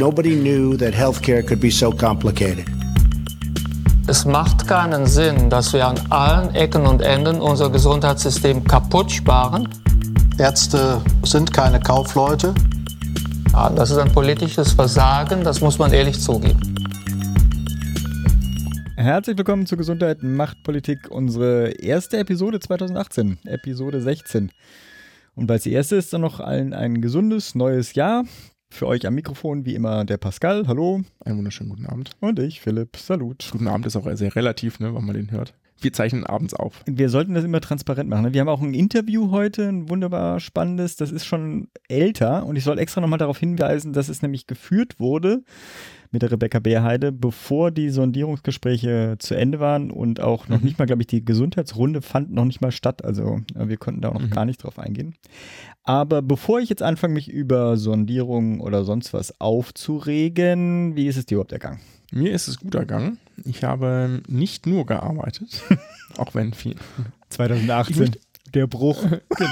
Nobody knew that healthcare could be so complicated. Es macht keinen Sinn, dass wir an allen Ecken und Enden unser Gesundheitssystem kaputt sparen. Ärzte sind keine Kaufleute. Ja, das ist ein politisches Versagen, das muss man ehrlich zugeben. Herzlich willkommen zu Gesundheit macht Politik, unsere erste Episode 2018, Episode 16. Und weil es die erste ist, dann noch allen ein gesundes neues Jahr. Für euch am Mikrofon wie immer der Pascal. Hallo. Einen wunderschönen guten Abend. Und ich, Philipp. Salut. Guten Abend ist auch sehr relativ, ne, wenn man den hört. Wir zeichnen abends auf. Wir sollten das immer transparent machen. Ne? Wir haben auch ein Interview heute, ein wunderbar spannendes. Das ist schon älter und ich soll extra nochmal darauf hinweisen, dass es nämlich geführt wurde mit der Rebecca Beerheide, bevor die Sondierungsgespräche zu Ende waren und auch noch mhm. nicht mal, glaube ich, die Gesundheitsrunde fand noch nicht mal statt. Also äh, wir konnten da auch noch mhm. gar nicht drauf eingehen. Aber bevor ich jetzt anfange, mich über Sondierungen oder sonst was aufzuregen, wie ist es dir überhaupt ergangen? Mir ist es gut ergangen. Ich habe nicht nur gearbeitet, auch wenn viel. 2018 der Bruch. genau.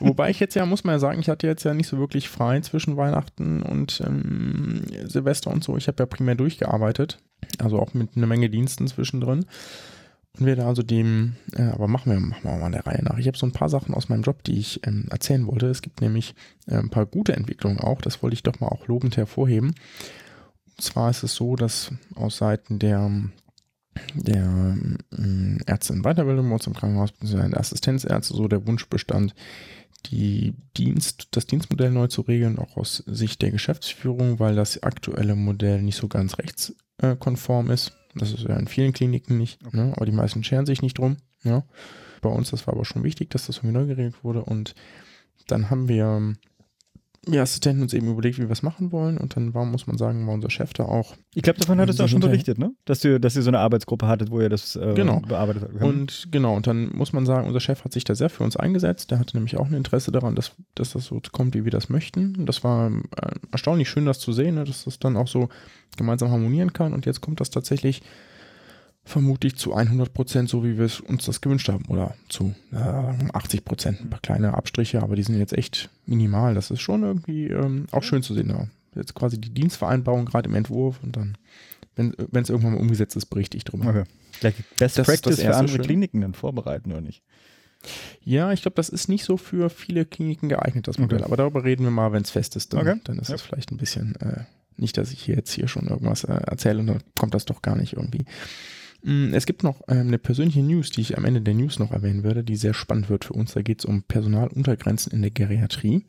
Wobei ich jetzt ja, muss man ja sagen, ich hatte jetzt ja nicht so wirklich frei zwischen Weihnachten und ähm, Silvester und so. Ich habe ja primär durchgearbeitet, also auch mit einer Menge Diensten zwischendrin. Und werde also dem, äh, aber machen wir, machen wir mal der Reihe nach. Ich habe so ein paar Sachen aus meinem Job, die ich ähm, erzählen wollte. Es gibt nämlich äh, ein paar gute Entwicklungen auch, das wollte ich doch mal auch lobend hervorheben. Und zwar ist es so, dass aus Seiten der der äh, Ärzte in Weiterbildung bei im Krankenhaus, beziehungsweise Assistenzärzte, so der Wunsch bestand, die Dienst, das Dienstmodell neu zu regeln, auch aus Sicht der Geschäftsführung, weil das aktuelle Modell nicht so ganz rechtskonform ist. Das ist ja in vielen Kliniken nicht, okay. ne? aber die meisten scheren sich nicht drum. Ja? Bei uns, das war aber schon wichtig, dass das irgendwie neu geregelt wurde und dann haben wir wir Assistenten uns eben überlegt, wie wir es machen wollen und dann war, muss man sagen, war unser Chef da auch. Ich glaube, davon hattest du auch schon berichtet, ne? Dass du, dass ihr so eine Arbeitsgruppe hattet, wo ihr das äh, genau. bearbeitet habt. Und genau, und dann muss man sagen, unser Chef hat sich da sehr für uns eingesetzt. Der hatte nämlich auch ein Interesse daran, dass, dass das so kommt, wie wir das möchten. Und das war äh, erstaunlich schön, das zu sehen, ne? dass das dann auch so gemeinsam harmonieren kann. Und jetzt kommt das tatsächlich vermutlich zu 100 Prozent, so wie wir es uns das gewünscht haben. Oder zu äh, 80 Prozent. Ein paar kleine Abstriche, aber die sind jetzt echt minimal. Das ist schon irgendwie ähm, auch schön zu sehen. Ja. Jetzt quasi die Dienstvereinbarung gerade im Entwurf und dann, wenn es irgendwann mal umgesetzt ist, berichte ich drüber. Okay. Vielleicht Best das Practice für andere schön. Kliniken dann vorbereiten oder nicht? Ja, ich glaube, das ist nicht so für viele Kliniken geeignet, das Modell. Okay. Aber darüber reden wir mal, wenn es fest ist. Dann, okay. dann ist es ja. vielleicht ein bisschen, äh, nicht, dass ich hier jetzt hier schon irgendwas äh, erzähle und dann kommt das doch gar nicht irgendwie. Mm, es gibt noch ähm, eine persönliche News, die ich am Ende der News noch erwähnen würde, die sehr spannend wird für uns. Da geht es um Personaluntergrenzen in der Geriatrie.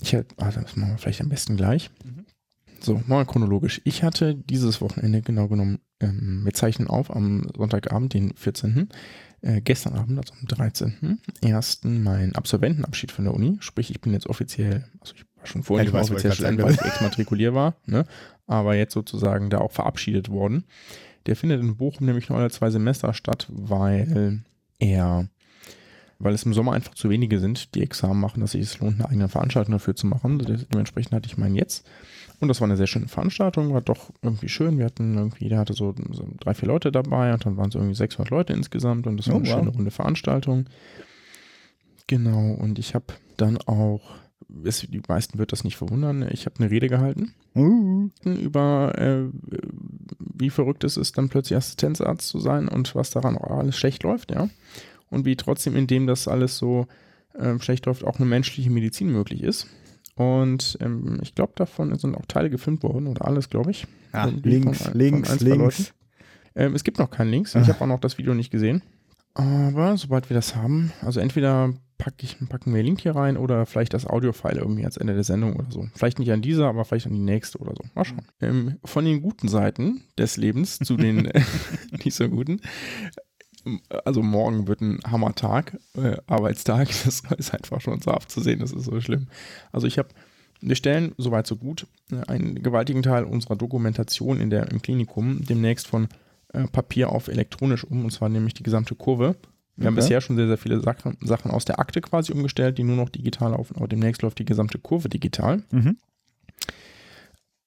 Ich hatte, ah, das machen wir vielleicht am besten gleich. Mhm. So, mal chronologisch. Ich hatte dieses Wochenende genau genommen, ähm, wir zeichnen auf am Sonntagabend, den 14. Äh, gestern Abend, also am 13. ersten mein Absolventenabschied von der Uni. Sprich, ich bin jetzt offiziell, also ich war schon vorher ja, nicht offiziell Student, weil ich exmatrikulier war, ne? aber jetzt sozusagen da auch verabschiedet worden. Der findet in Bochum nämlich nur alle zwei Semester statt, weil er, weil es im Sommer einfach zu wenige sind, die Examen machen, dass sich es lohnt, eine eigene Veranstaltung dafür zu machen. Dementsprechend hatte ich meinen jetzt. Und das war eine sehr schöne Veranstaltung, war doch irgendwie schön. Wir hatten irgendwie, der hatte so, so drei, vier Leute dabei und dann waren es irgendwie 600 Leute insgesamt und das war oh, eine wow. schöne runde Veranstaltung. Genau, und ich habe dann auch es, die meisten wird das nicht verwundern. Ich habe eine Rede gehalten uh. über, äh, wie verrückt es ist, dann plötzlich Assistenzarzt zu sein und was daran auch alles schlecht läuft, ja. Und wie trotzdem, indem das alles so äh, schlecht läuft, auch eine menschliche Medizin möglich ist. Und ähm, ich glaube, davon sind auch Teile gefilmt worden oder alles, glaube ich. Ah, links, von, links, von links. Ähm, es gibt noch keinen Links. Ich habe auch noch das Video nicht gesehen. Aber sobald wir das haben, also entweder pack ich, packen wir Link hier rein oder vielleicht das Audio-File irgendwie ans Ende der Sendung oder so. Vielleicht nicht an dieser, aber vielleicht an die nächste oder so. Mal schauen. Ähm, von den guten Seiten des Lebens zu den nicht so guten. Also morgen wird ein Hammertag, äh, Arbeitstag. Das ist einfach schon so abzusehen, das ist so schlimm. Also ich habe wir stellen, soweit so gut, äh, einen gewaltigen Teil unserer Dokumentation in der, im Klinikum demnächst von äh, Papier auf elektronisch um, und zwar nämlich die gesamte Kurve wir okay. haben bisher schon sehr, sehr viele Sachen, Sachen aus der Akte quasi umgestellt, die nur noch digital laufen, aber demnächst läuft die gesamte Kurve digital. Mhm.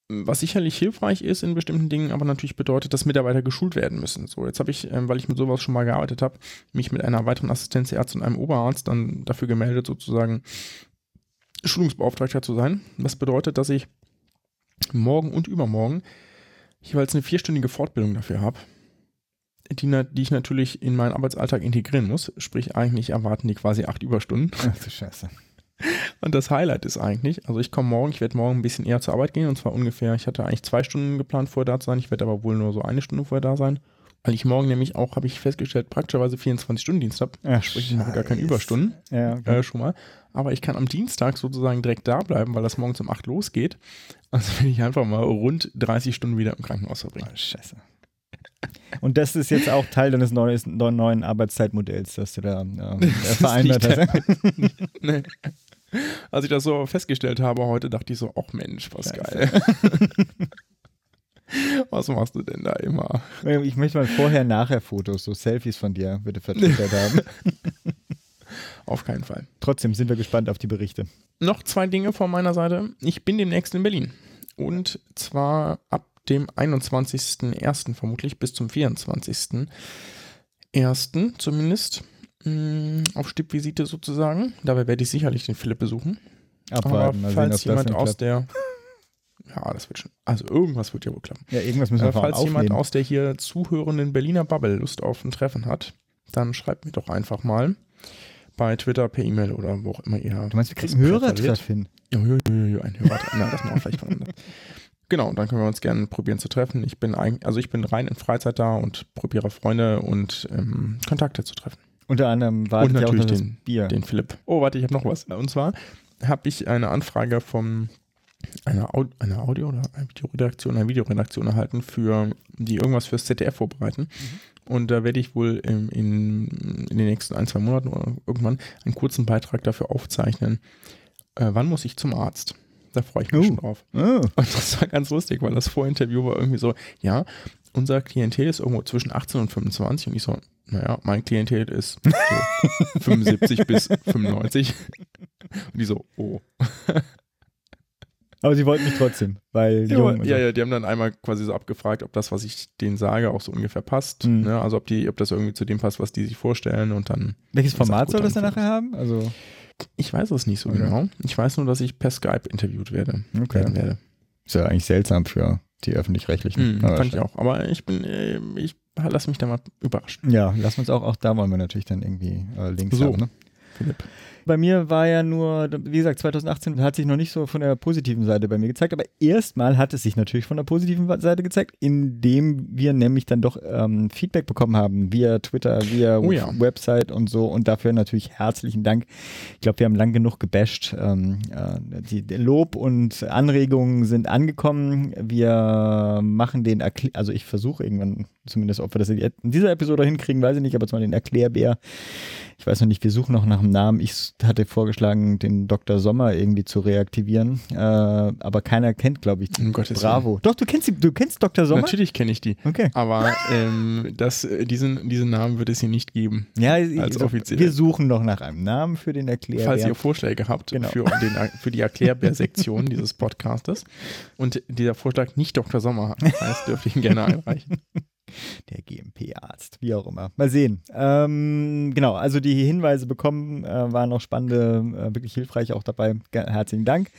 Was sicherlich hilfreich ist in bestimmten Dingen, aber natürlich bedeutet, dass Mitarbeiter geschult werden müssen. So, jetzt habe ich, ähm, weil ich mit sowas schon mal gearbeitet habe, mich mit einer weiteren Assistenzärztin und einem Oberarzt dann dafür gemeldet, sozusagen Schulungsbeauftragter zu sein. Was bedeutet, dass ich morgen und übermorgen jeweils eine vierstündige Fortbildung dafür habe, die, die, ich natürlich in meinen Arbeitsalltag integrieren muss. Sprich, eigentlich erwarten die quasi acht Überstunden. Ach du Scheiße. Und das Highlight ist eigentlich, also ich komme morgen, ich werde morgen ein bisschen eher zur Arbeit gehen und zwar ungefähr, ich hatte eigentlich zwei Stunden geplant vorher da zu sein, ich werde aber wohl nur so eine Stunde vorher da sein. Weil ich morgen nämlich auch, habe ich festgestellt, praktischerweise 24-Stunden-Dienst habe. Ach, Sprich, ich mache gar keine Überstunden. Ja, okay. Äh, schon mal. Aber ich kann am Dienstag sozusagen direkt da bleiben, weil das morgens um 8 losgeht. Also will ich einfach mal rund 30 Stunden wieder im Krankenhaus verbringen. Oh, scheiße. Und das ist jetzt auch Teil deines neues, neuen Arbeitszeitmodells, das du da äh, vereinbart hast. nee. Als ich das so festgestellt habe heute, dachte ich so, ach Mensch, was Scheiße. geil. was machst du denn da immer? Ich möchte mal Vorher-Nachher-Fotos, so Selfies von dir, bitte vertwittert haben. Auf keinen Fall. Trotzdem sind wir gespannt auf die Berichte. Noch zwei Dinge von meiner Seite. Ich bin demnächst in Berlin. Und zwar ab dem 21.01. vermutlich bis zum 24.01. zumindest. mh, Auf Stippvisite sozusagen. Dabei werde ich sicherlich den Philipp besuchen. Abwarten, Aber falls jemand aus der. Ja, das wird schon. Also irgendwas wird ja wohl klappen. Ja, irgendwas müssen wir Äh, falls aufnehmen. jemand aus der hier zuhörenden Berliner Bubble Lust auf ein Treffen hat, dann schreibt mir doch einfach mal bei Twitter, per E-Mail oder wo auch immer ihr. du meinst, wir kriegen das Hörertreff präferiert. hin? Ja, ja, ja, ja, ein Hörertreffen. Nein, das machen wir vielleicht voneinander. Genau, dann können wir uns gerne probieren zu treffen. Ich bin eigentlich, also ich bin rein in Freizeit da und probiere Freunde und ähm, Kontakte zu treffen. Unter anderem wartet Und auch natürlich das den- Bier. Den Philipp. Oh, warte, ich habe noch was. Und zwar habe ich eine Anfrage von einer, Au einer Audio- oder einer Videoredaktion, einer Videoredaktion erhalten, für die irgendwas fürs ZDF vorbereiten. Und da werde ich wohl in, in, in den nächsten ein, zwei Monaten oder irgendwann einen kurzen Beitrag dafür aufzeichnen. Äh, wann muss ich zum Arzt? Da freue ich mich Oh. schon drauf. Oh. Und das war ganz lustig, weil das Vorinterview war irgendwie so, ja, unser Klientel ist irgendwo zwischen 18 und 25 und ich so, naja, mein Klientel ist so 75 bis 95. Und die so, oh. Aber sie wollten mich trotzdem, weil Ja, jung aber- und ja, ja, die haben dann einmal quasi so abgefragt, ob das, was ich denen sage, auch so ungefähr passt. Mhm. Ne? Also ob die, ob das irgendwie zu dem passt, was die sich vorstellen und dann. Welches Format soll das dann nachher haben? Also, Ich weiß es nicht so Okay. genau. Ich weiß nur, dass ich per Skype interviewt werde. Okay. Werden werde. ist ja eigentlich seltsam für die Öffentlich-Rechtlichen. Mhm, fand ich auch. Aber ich bin, äh, ich lass mich da mal überraschen. Ja, lass uns auch, auch da wollen wir natürlich dann irgendwie äh, Links So. haben. Ne? Philipp. Bei mir war ja nur, wie gesagt, 2018 hat sich noch nicht so von der positiven Seite bei mir gezeigt, aber erstmal hat es sich natürlich von der positiven Seite gezeigt, indem wir nämlich dann doch ähm, Feedback bekommen haben via Twitter, via Oh ja. Website und so und dafür natürlich herzlichen Dank. Ich glaube, wir haben lang genug gebasht. Ähm, äh, die, der Lob und Anregungen sind angekommen. Wir machen den, Erkl also ich versuche irgendwann zumindest, ob wir das in dieser Episode hinkriegen, weiß ich nicht, aber zwar den Erklärbär. Ich weiß noch nicht, wir suchen noch nach einem Namen. Ich hatte vorgeschlagen, den Dr. Sommer irgendwie zu reaktivieren, äh, aber keiner kennt, glaube ich, Um Gottes Bravo. Doch, du kennst, du kennst Dr. Sommer? Natürlich kenne ich die. Okay. Aber ähm, das, äh, diesen, diesen Namen wird es hier nicht geben. Ja, Als so, offiziell. wir suchen noch nach einem Namen für den Erklärbär. Falls ihr Vorschläge habt Genau. für, den, für die Erklärbär-Sektion dieses Podcastes und dieser Vorschlag nicht Dr. Sommer heißt, dürft ihr ihn gerne einreichen. Der GMP-Arzt, wie auch immer. Mal sehen. Ähm, genau, also die Hinweise bekommen, äh, waren noch spannende, äh, wirklich hilfreich auch dabei. Ge- Herzlichen Dank.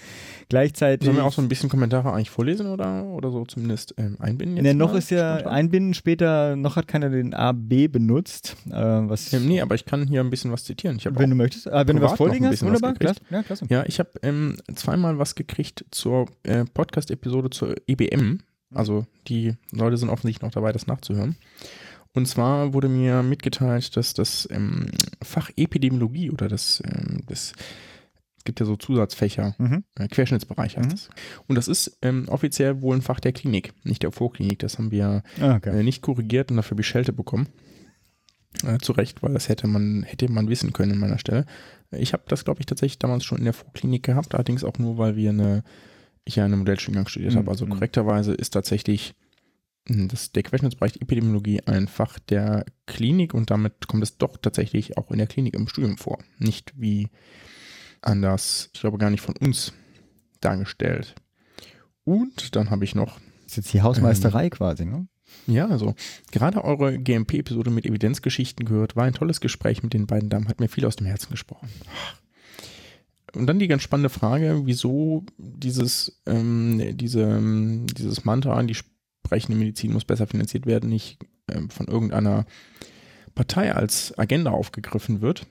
Gleichzeitig. Sollen wir auch so ein bisschen Kommentare eigentlich vorlesen oder, oder so zumindest ähm, einbinden? Jetzt Ne, noch ist ja spontan? einbinden später, noch hat keiner den AB benutzt. Äh, was, Ähm, nee, aber ich kann hier ein bisschen was zitieren. Wenn du möchtest. Ah, wenn du was ein hast, was wunderbar. gekriegt. Klasse. Ja, klasse. Ja, ich habe ähm, zweimal was gekriegt zur äh, Podcast-Episode zur EBM. Also die Leute sind offensichtlich noch dabei, das nachzuhören. Und zwar wurde mir mitgeteilt, dass das ähm, Fach Epidemiologie oder das, ähm, das es gibt ja so Zusatzfächer, Mhm. äh, Querschnittsbereich heißt Mhm. das. Und das ist ähm, offiziell wohl ein Fach der Klinik, nicht der Vorklinik. Das haben wir Ah, okay. äh, nicht korrigiert und dafür Beschelte bekommen. Äh, zu Recht, weil das hätte man, hätte man wissen können an meiner Stelle. Ich habe das, glaube ich, tatsächlich damals schon in der Vorklinik gehabt, allerdings auch nur, weil wir eine, ich ja eine Modellstudiengang studiert Mhm. habe. Also Mhm. korrekterweise ist tatsächlich mh, das, der Querschnittsbereich Epidemiologie ein Fach der Klinik und damit kommt es doch tatsächlich auch in der Klinik im Studium vor. Nicht wie anders, ich glaube gar nicht von uns dargestellt. Und dann habe ich noch Das ist jetzt die Hausmeisterei Ähm. quasi, ne? ja, also gerade eure GMP-Episode mit Evidenzgeschichten gehört, war ein tolles Gespräch mit den beiden Damen, hat mir viel aus dem Herzen gesprochen. Und dann die ganz spannende Frage, wieso dieses, ähm, diese, ähm, dieses Mantra, die sprechende Medizin muss besser finanziert werden, nicht ähm, von irgendeiner Partei als Agenda aufgegriffen wird.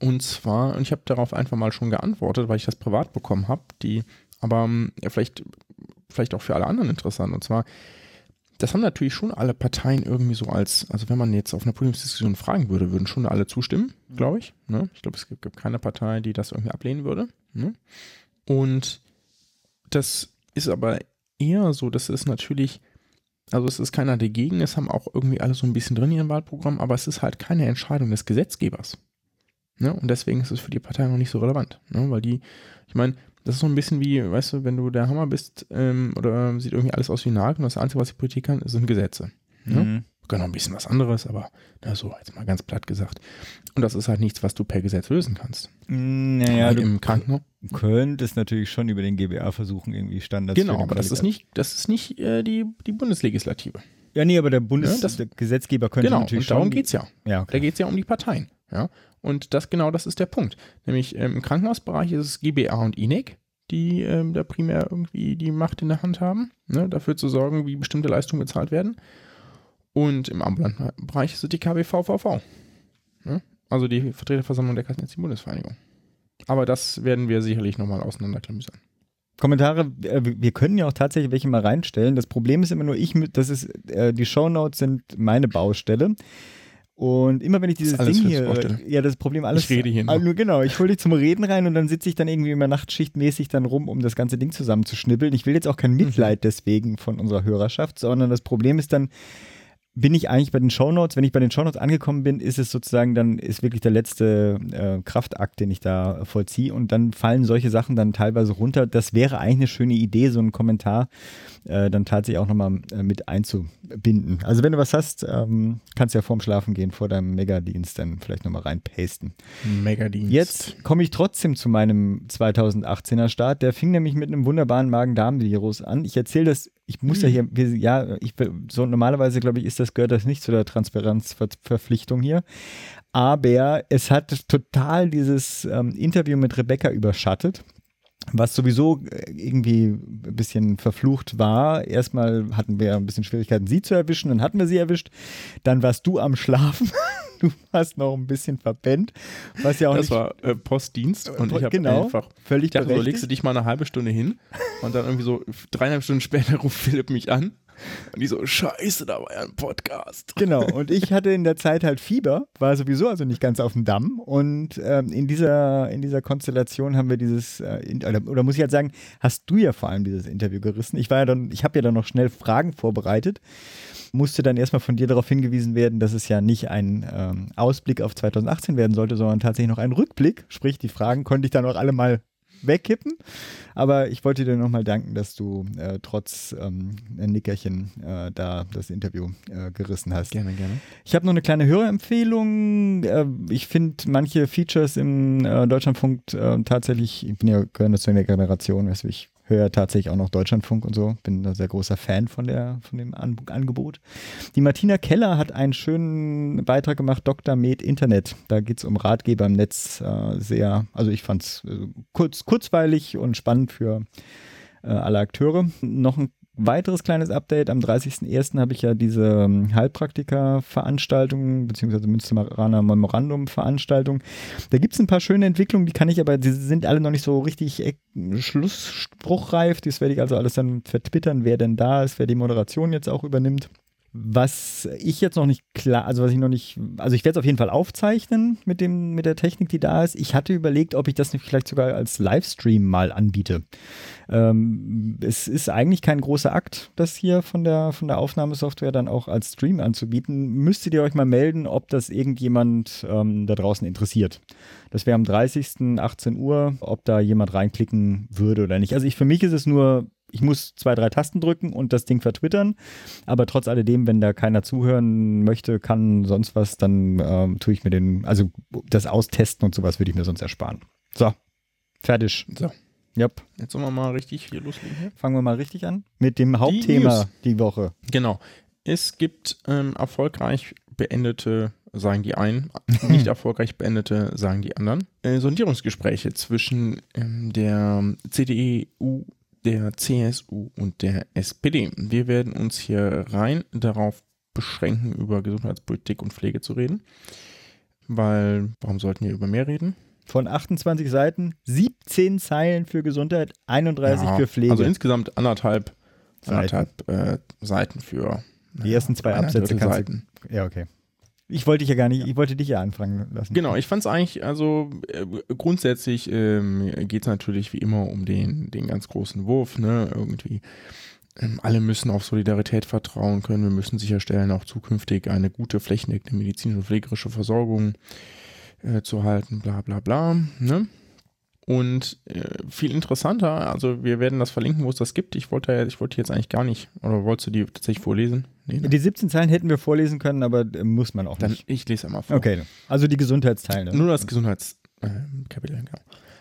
Und zwar, und ich habe darauf einfach mal schon geantwortet, weil ich das privat bekommen habe, die aber ähm, ja, vielleicht, vielleicht auch für alle anderen interessant. Und zwar, das haben natürlich schon alle Parteien irgendwie so als, also wenn man jetzt auf einer Podiumsdiskussion fragen würde, würden schon alle zustimmen, mhm. glaube ich. Ne? Ich glaube, es gibt, gibt, keine Partei, die das irgendwie ablehnen würde. Ne? Und das ist aber eher so, dass es natürlich, also es ist keiner dagegen, es haben auch irgendwie alle so ein bisschen drin in ihrem Wahlprogramm, aber es ist halt keine Entscheidung des Gesetzgebers. Ne? Und deswegen ist es für die Partei noch nicht so relevant. Ne? Weil die, ich meine, das ist so ein bisschen wie, weißt du, wenn du der Hammer bist ähm, oder sieht irgendwie alles aus wie Nagel und das Einzige, was die Politik kann, sind Gesetze. Ne? Mhm. Können ein bisschen was anderes, aber na, so jetzt mal ganz platt gesagt. Und das ist halt nichts, was du per Gesetz lösen kannst. Naja, du im Krankenhaus. könntest natürlich schon über den GBA versuchen, irgendwie Standards Genau, aber das ist nicht, das ist nicht äh, die, die Bundeslegislative. Ja, nee, aber der Bundesgesetzgeber ja, könnte genau, natürlich und darum geht es ja. ja okay. Da geht es ja um die Parteien. Ja? Und das genau das ist der Punkt. Nämlich ähm, im Krankenhausbereich ist es GBA und INEC, die ähm, da primär irgendwie die Macht in der Hand haben, ne, dafür zu sorgen, wie bestimmte Leistungen bezahlt werden. Und im ambulanten Bereich ist es die KBVVV. Ne? Also die Vertreterversammlung der Kassenärztlichen Bundesvereinigung. Aber das werden wir sicherlich nochmal auseinanderklamüsern. Kommentare, äh, wir können ja auch tatsächlich welche mal reinstellen. Das Problem ist immer nur, ich, das ist, äh, die Shownotes sind meine Baustelle. Und immer wenn ich dieses Ding hier, ja, das Problem alles. Ich rede hier nur. nur genau, ich hole dich zum Reden rein und dann sitze ich dann irgendwie immer nachtschichtmäßig dann rum, um das ganze Ding zusammenzuschnibbeln. Ich will jetzt auch kein mhm. Mitleid mhm. deswegen von unserer Hörerschaft, sondern das Problem ist dann, bin ich eigentlich bei den Shownotes, wenn ich bei den Shownotes angekommen bin, ist es sozusagen dann, ist wirklich der letzte äh, Kraftakt, den ich da vollziehe und dann fallen solche Sachen dann teilweise runter. Das wäre eigentlich eine schöne Idee, so einen Kommentar äh, dann tatsächlich auch nochmal äh, mit einzubinden. Also wenn du was hast, ähm, kannst du ja vorm Schlafen gehen, vor deinem Megadienst dann vielleicht nochmal reinpasten. Megadienst. Jetzt komme ich trotzdem zu meinem 2018er Start. Der fing nämlich mit einem wunderbaren Magen-Darm-Virus an. Ich erzähle das ich muss ja hm. hier, ja, ich, so normalerweise glaube ich, ist das, gehört das nicht zu der Transparenzverpflichtung hier. Aber es hat total dieses ähm, Interview mit Rebecca überschattet was sowieso äh, irgendwie ein bisschen verflucht war. Erstmal hatten wir ein bisschen Schwierigkeiten, sie zu erwischen, dann hatten wir sie erwischt. Dann warst du am Schlafen. du warst noch ein bisschen verpennt. Was ja auch das nicht, war äh, Postdienst und ich habe genau, einfach völlig dachte, so legst du dich mal eine halbe Stunde hin und dann irgendwie so dreieinhalb Stunden später ruft Philipp mich an und die so, scheiße, da war ja ein Podcast. Genau, und ich hatte in der Zeit halt Fieber, war sowieso also nicht ganz auf dem Damm. Und ähm, in, dieser, in dieser Konstellation haben wir dieses, äh, oder, oder, muss ich halt sagen, hast du ja vor allem dieses Interview gerissen. Ich war ja dann, ich habe ja dann noch schnell Fragen vorbereitet, musste dann erstmal von dir darauf hingewiesen werden, dass es ja nicht ein ähm, Ausblick auf 2018 werden sollte, sondern tatsächlich noch ein Rückblick. Sprich, die Fragen konnte ich dann auch alle mal wegkippen. Aber ich wollte dir nochmal danken, dass du äh, trotz ähm, ein Nickerchen äh, da das Interview äh, gerissen hast. Gerne, gerne. Ich habe noch eine kleine Hörerempfehlung. Äh, ich finde manche Features im äh, Deutschlandfunk äh, tatsächlich, ich bin ja gehöre zu der Generation, weißt du, ich höre tatsächlich auch noch Deutschlandfunk und so. Bin ein sehr großer Fan von, der, von dem An Angebot. Die Martina Keller hat einen schönen Beitrag gemacht, Dr. Med Internet. Da geht es um Ratgeber im Netz. Äh, sehr, also ich fand es äh, kurz, kurzweilig und spannend für äh, alle Akteure. Noch ein weiteres kleines Update. Am 30.01. habe ich ja diese ähm, Heilpraktiker-Veranstaltung, beziehungsweise Münsteraner Memorandum-Veranstaltung. Da gibt es ein paar schöne Entwicklungen, die kann ich aber, die sind alle noch nicht so richtig schlussspruchreif. Das werde ich also alles dann vertwittern, wer denn da ist, wer die Moderation jetzt auch übernimmt. Was ich jetzt noch nicht klar, also was ich noch nicht, also ich werde es auf jeden Fall aufzeichnen mit dem, mit der Technik, die da ist. Ich hatte überlegt, ob ich das nicht vielleicht sogar als Livestream mal anbiete. Ähm, es ist eigentlich kein großer Akt, das hier von der, von der Aufnahmesoftware dann auch als Stream anzubieten. Müsstet ihr euch mal melden, ob das irgendjemand ähm, da draußen interessiert. Das wäre am 30. 18 Uhr, ob da jemand reinklicken würde oder nicht. Also ich, für mich ist es nur ich muss zwei, drei Tasten drücken und das Ding vertwittern. Aber trotz alledem, wenn da keiner zuhören möchte, kann sonst was, dann ähm, tue ich mir den, also das Austesten und sowas würde ich mir sonst ersparen. So, fertig. So. Yep. Jetzt sollen wir mal richtig hier loslegen. Hier. Fangen wir mal richtig an mit dem Hauptthema die, die Woche. Genau. Es gibt ähm, erfolgreich beendete sagen die einen, nicht erfolgreich beendete, sagen die anderen. Äh, Sondierungsgespräche zwischen ähm, der CDU, der CSU und der SPD. Wir werden uns hier rein darauf beschränken, über Gesundheitspolitik und Pflege zu reden. Weil, warum sollten wir über mehr reden? Von 28 Seiten, 17 Zeilen für Gesundheit, 31 ja, für Pflege. Also insgesamt anderthalb, anderthalb äh, Seiten für. Die ersten zwei Absätze Seiten. Ja, okay. Ich wollte dich ja gar nicht, ich wollte dich ja anfangen lassen. Genau, ich fand es eigentlich, also äh, grundsätzlich ähm, geht es natürlich wie immer um den, den ganz großen Wurf, ne? Irgendwie. Ähm, alle müssen auf Solidarität vertrauen können. Wir müssen sicherstellen, auch zukünftig eine gute flächendeckende medizinische und pflegerische Versorgung äh, zu halten, bla bla bla. Ne? Und äh, viel interessanter, also wir werden das verlinken, wo es das gibt. Ich wollte, ich wollte jetzt eigentlich gar nicht, oder wolltest du die tatsächlich vorlesen? Nee, ne? Die 17 Zeilen hätten wir vorlesen können, aber äh, muss man auch Dann, nicht. Ich lese einmal vor. Okay, also die Gesundheitsteile. Nur das Gesundheitskapitel, äh, genau.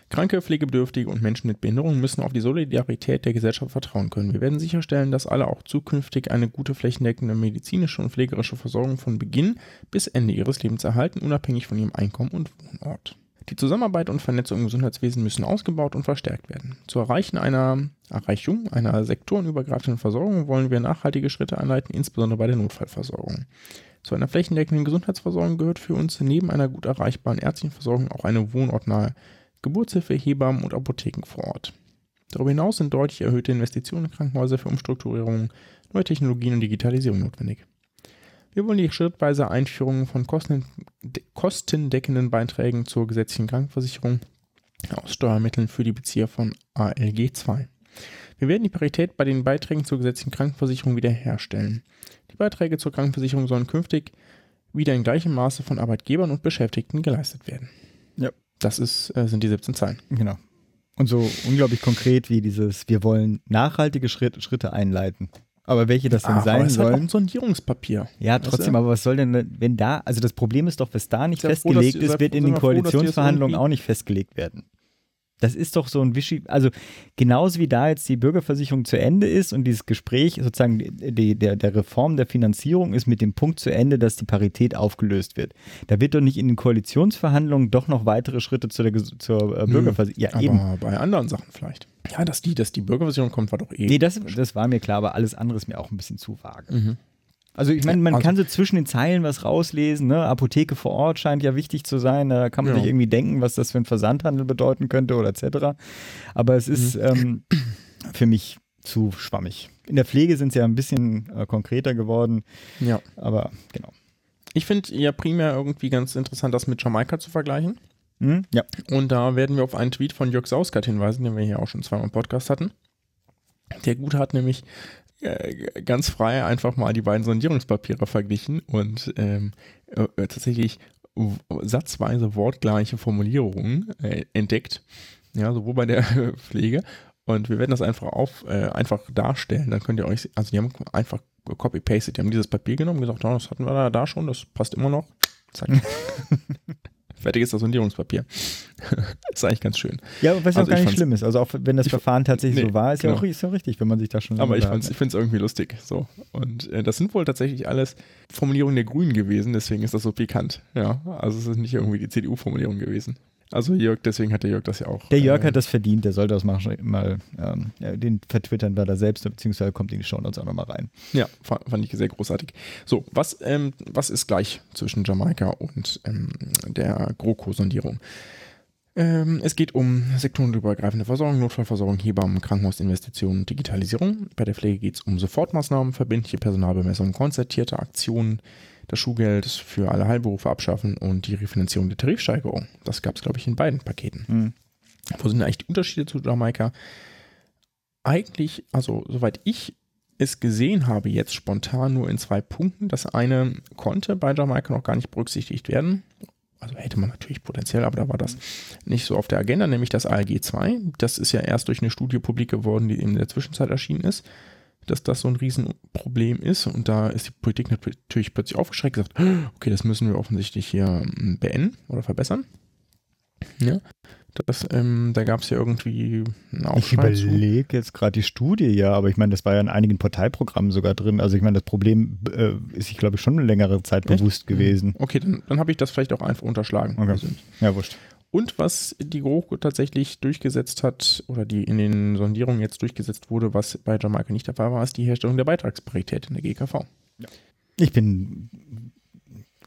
Kranke, Pflegebedürftige und Menschen mit Behinderung müssen auf die Solidarität der Gesellschaft vertrauen können. Wir werden sicherstellen, dass alle auch zukünftig eine gute flächendeckende medizinische und pflegerische Versorgung von Beginn bis Ende ihres Lebens erhalten, unabhängig von ihrem Einkommen und Wohnort. Die Zusammenarbeit und Vernetzung im Gesundheitswesen müssen ausgebaut und verstärkt werden. Zur Erreichen einer Erreichung einer sektorenübergreifenden Versorgung wollen wir nachhaltige Schritte einleiten, insbesondere bei der Notfallversorgung. Zu einer flächendeckenden Gesundheitsversorgung gehört für uns neben einer gut erreichbaren ärztlichen Versorgung auch eine wohnortnahe Geburtshilfe, Hebammen und Apotheken vor Ort. Darüber hinaus sind deutlich erhöhte Investitionen in Krankenhäuser für Umstrukturierung, neue Technologien und Digitalisierung notwendig. Wir wollen die schrittweise Einführung von kostendeckenden Beiträgen zur gesetzlichen Krankenversicherung aus Steuermitteln für die Bezieher von ALG 2. Wir werden die Parität bei den Beiträgen zur gesetzlichen Krankenversicherung wiederherstellen. Die Beiträge zur Krankenversicherung sollen künftig wieder in gleichem Maße von Arbeitgebern und Beschäftigten geleistet werden. Ja. Das ist, äh, sind die 17 Zeilen. Genau. Und so unglaublich konkret wie dieses, wir wollen nachhaltige Schritt, Schritte einleiten. Aber welche das denn Ach, sein aber es sollen? Halt auch ein Sondierungspapier. Ja, trotzdem, aber was soll denn, wenn da, also das Problem ist doch, was da nicht festgelegt froh, ist, wird in den Koalitionsverhandlungen auch nicht festgelegt werden. Das ist doch so ein Wischi, also genauso wie da jetzt die Bürgerversicherung zu Ende ist und dieses Gespräch sozusagen die, der, der Reform der Finanzierung ist mit dem Punkt zu Ende, dass die Parität aufgelöst wird. Da wird doch nicht in den Koalitionsverhandlungen doch noch weitere Schritte zur, zur äh, Bürgerversicherung. Ja, aber eben. bei anderen Sachen vielleicht. Ja, dass die, dass die Bürgerversicherung kommt, war doch eh. Nee, das, das war mir klar, aber alles andere ist mir auch ein bisschen zu vage. Mhm. Also ich meine, man also, kann so zwischen den Zeilen was rauslesen, ne? Apotheke vor Ort scheint ja wichtig zu sein, da kann man ja. sich irgendwie denken, was das für ein Versandhandel bedeuten könnte oder etc. Aber es ist mhm. ähm, für mich zu schwammig. In der Pflege sind sie ja ein bisschen äh, konkreter geworden. Ja. Aber genau. Ich finde ja primär irgendwie ganz interessant, das mit Jamaika zu vergleichen. Mhm, ja. Und da werden wir auf einen Tweet von Jörg Sauskat hinweisen, den wir hier auch schon zweimal im Podcast hatten. Der Gute hat nämlich ganz frei einfach mal die beiden Sondierungspapiere verglichen und ähm, äh, tatsächlich satzweise wortgleiche Formulierungen äh, entdeckt. Ja, sowohl bei der Pflege. Und wir werden das einfach auf, äh, einfach darstellen. Dann könnt ihr euch, also die haben einfach copy-pasted, die haben dieses Papier genommen, gesagt, oh, das hatten wir da, da schon, das passt immer noch. Zack. Fertig ist das Sondierungspapier. ist eigentlich ganz schön. Ja, was also auch gar nicht schlimm ist. Also auch wenn das Verfahren tatsächlich nee, so war, ist, genau. ja auch, ist ja richtig, wenn man sich da schon. Aber ich, ich finde es irgendwie lustig. So. Und äh, das sind wohl tatsächlich alles Formulierungen der Grünen gewesen, deswegen ist das so pikant. Ja, also es ist nicht irgendwie die CDU-Formulierung gewesen. Also Jörg, deswegen hat der Jörg das ja auch. Der Jörg äh, hat das verdient, der sollte das mal, mal ähm, den vertwittern wir da selbst, beziehungsweise kommt in die Show Notes auch nochmal rein. Ja, fand, fand, ich sehr großartig. So, was, ähm, was ist gleich zwischen Jamaika und ähm, der GroKo-Sondierung? Ähm, es geht um sektorenübergreifende Versorgung, Notfallversorgung, Hebammen, Krankenhausinvestitionen, Digitalisierung. Bei der Pflege geht es um Sofortmaßnahmen, verbindliche Personalbemessung, konzertierte Aktionen, das Schulgeld für alle Heilberufe abschaffen und die Refinanzierung der Tarifsteigerung. Das gab es, glaube ich, in beiden Paketen. Mhm. Wo sind eigentlich die Unterschiede zu Jamaika? Eigentlich, also soweit ich es gesehen habe, jetzt spontan nur in zwei Punkten. Das eine konnte bei Jamaika noch gar nicht berücksichtigt werden. Also hätte man natürlich potenziell, aber da war das nicht so auf der Agenda, nämlich das ALG 2. Das ist ja erst durch eine Studie publik geworden, die in der Zwischenzeit erschienen ist dass das so ein Riesenproblem ist. Und da ist die Politik natürlich plötzlich aufgeschreckt und gesagt, okay, das müssen wir offensichtlich hier ähm, beenden oder verbessern. Ja. Das, ähm, da gab es ja irgendwie einen Aufschrei Ich überlege jetzt gerade die Studie, ja, aber ich meine, das war ja in einigen Parteiprogrammen sogar drin. Also ich meine, das Problem äh, ist ich glaube ich schon eine längere Zeit Echt? bewusst gewesen. Okay, dann, dann habe ich das vielleicht auch einfach unterschlagen. Okay. Ja, wurscht. Und was die GroKo tatsächlich durchgesetzt hat oder die in den Sondierungen jetzt durchgesetzt wurde, was bei Jamaika nicht der Fall war, ist die Herstellung der Beitragsparität in der GKV. Ja. Ich bin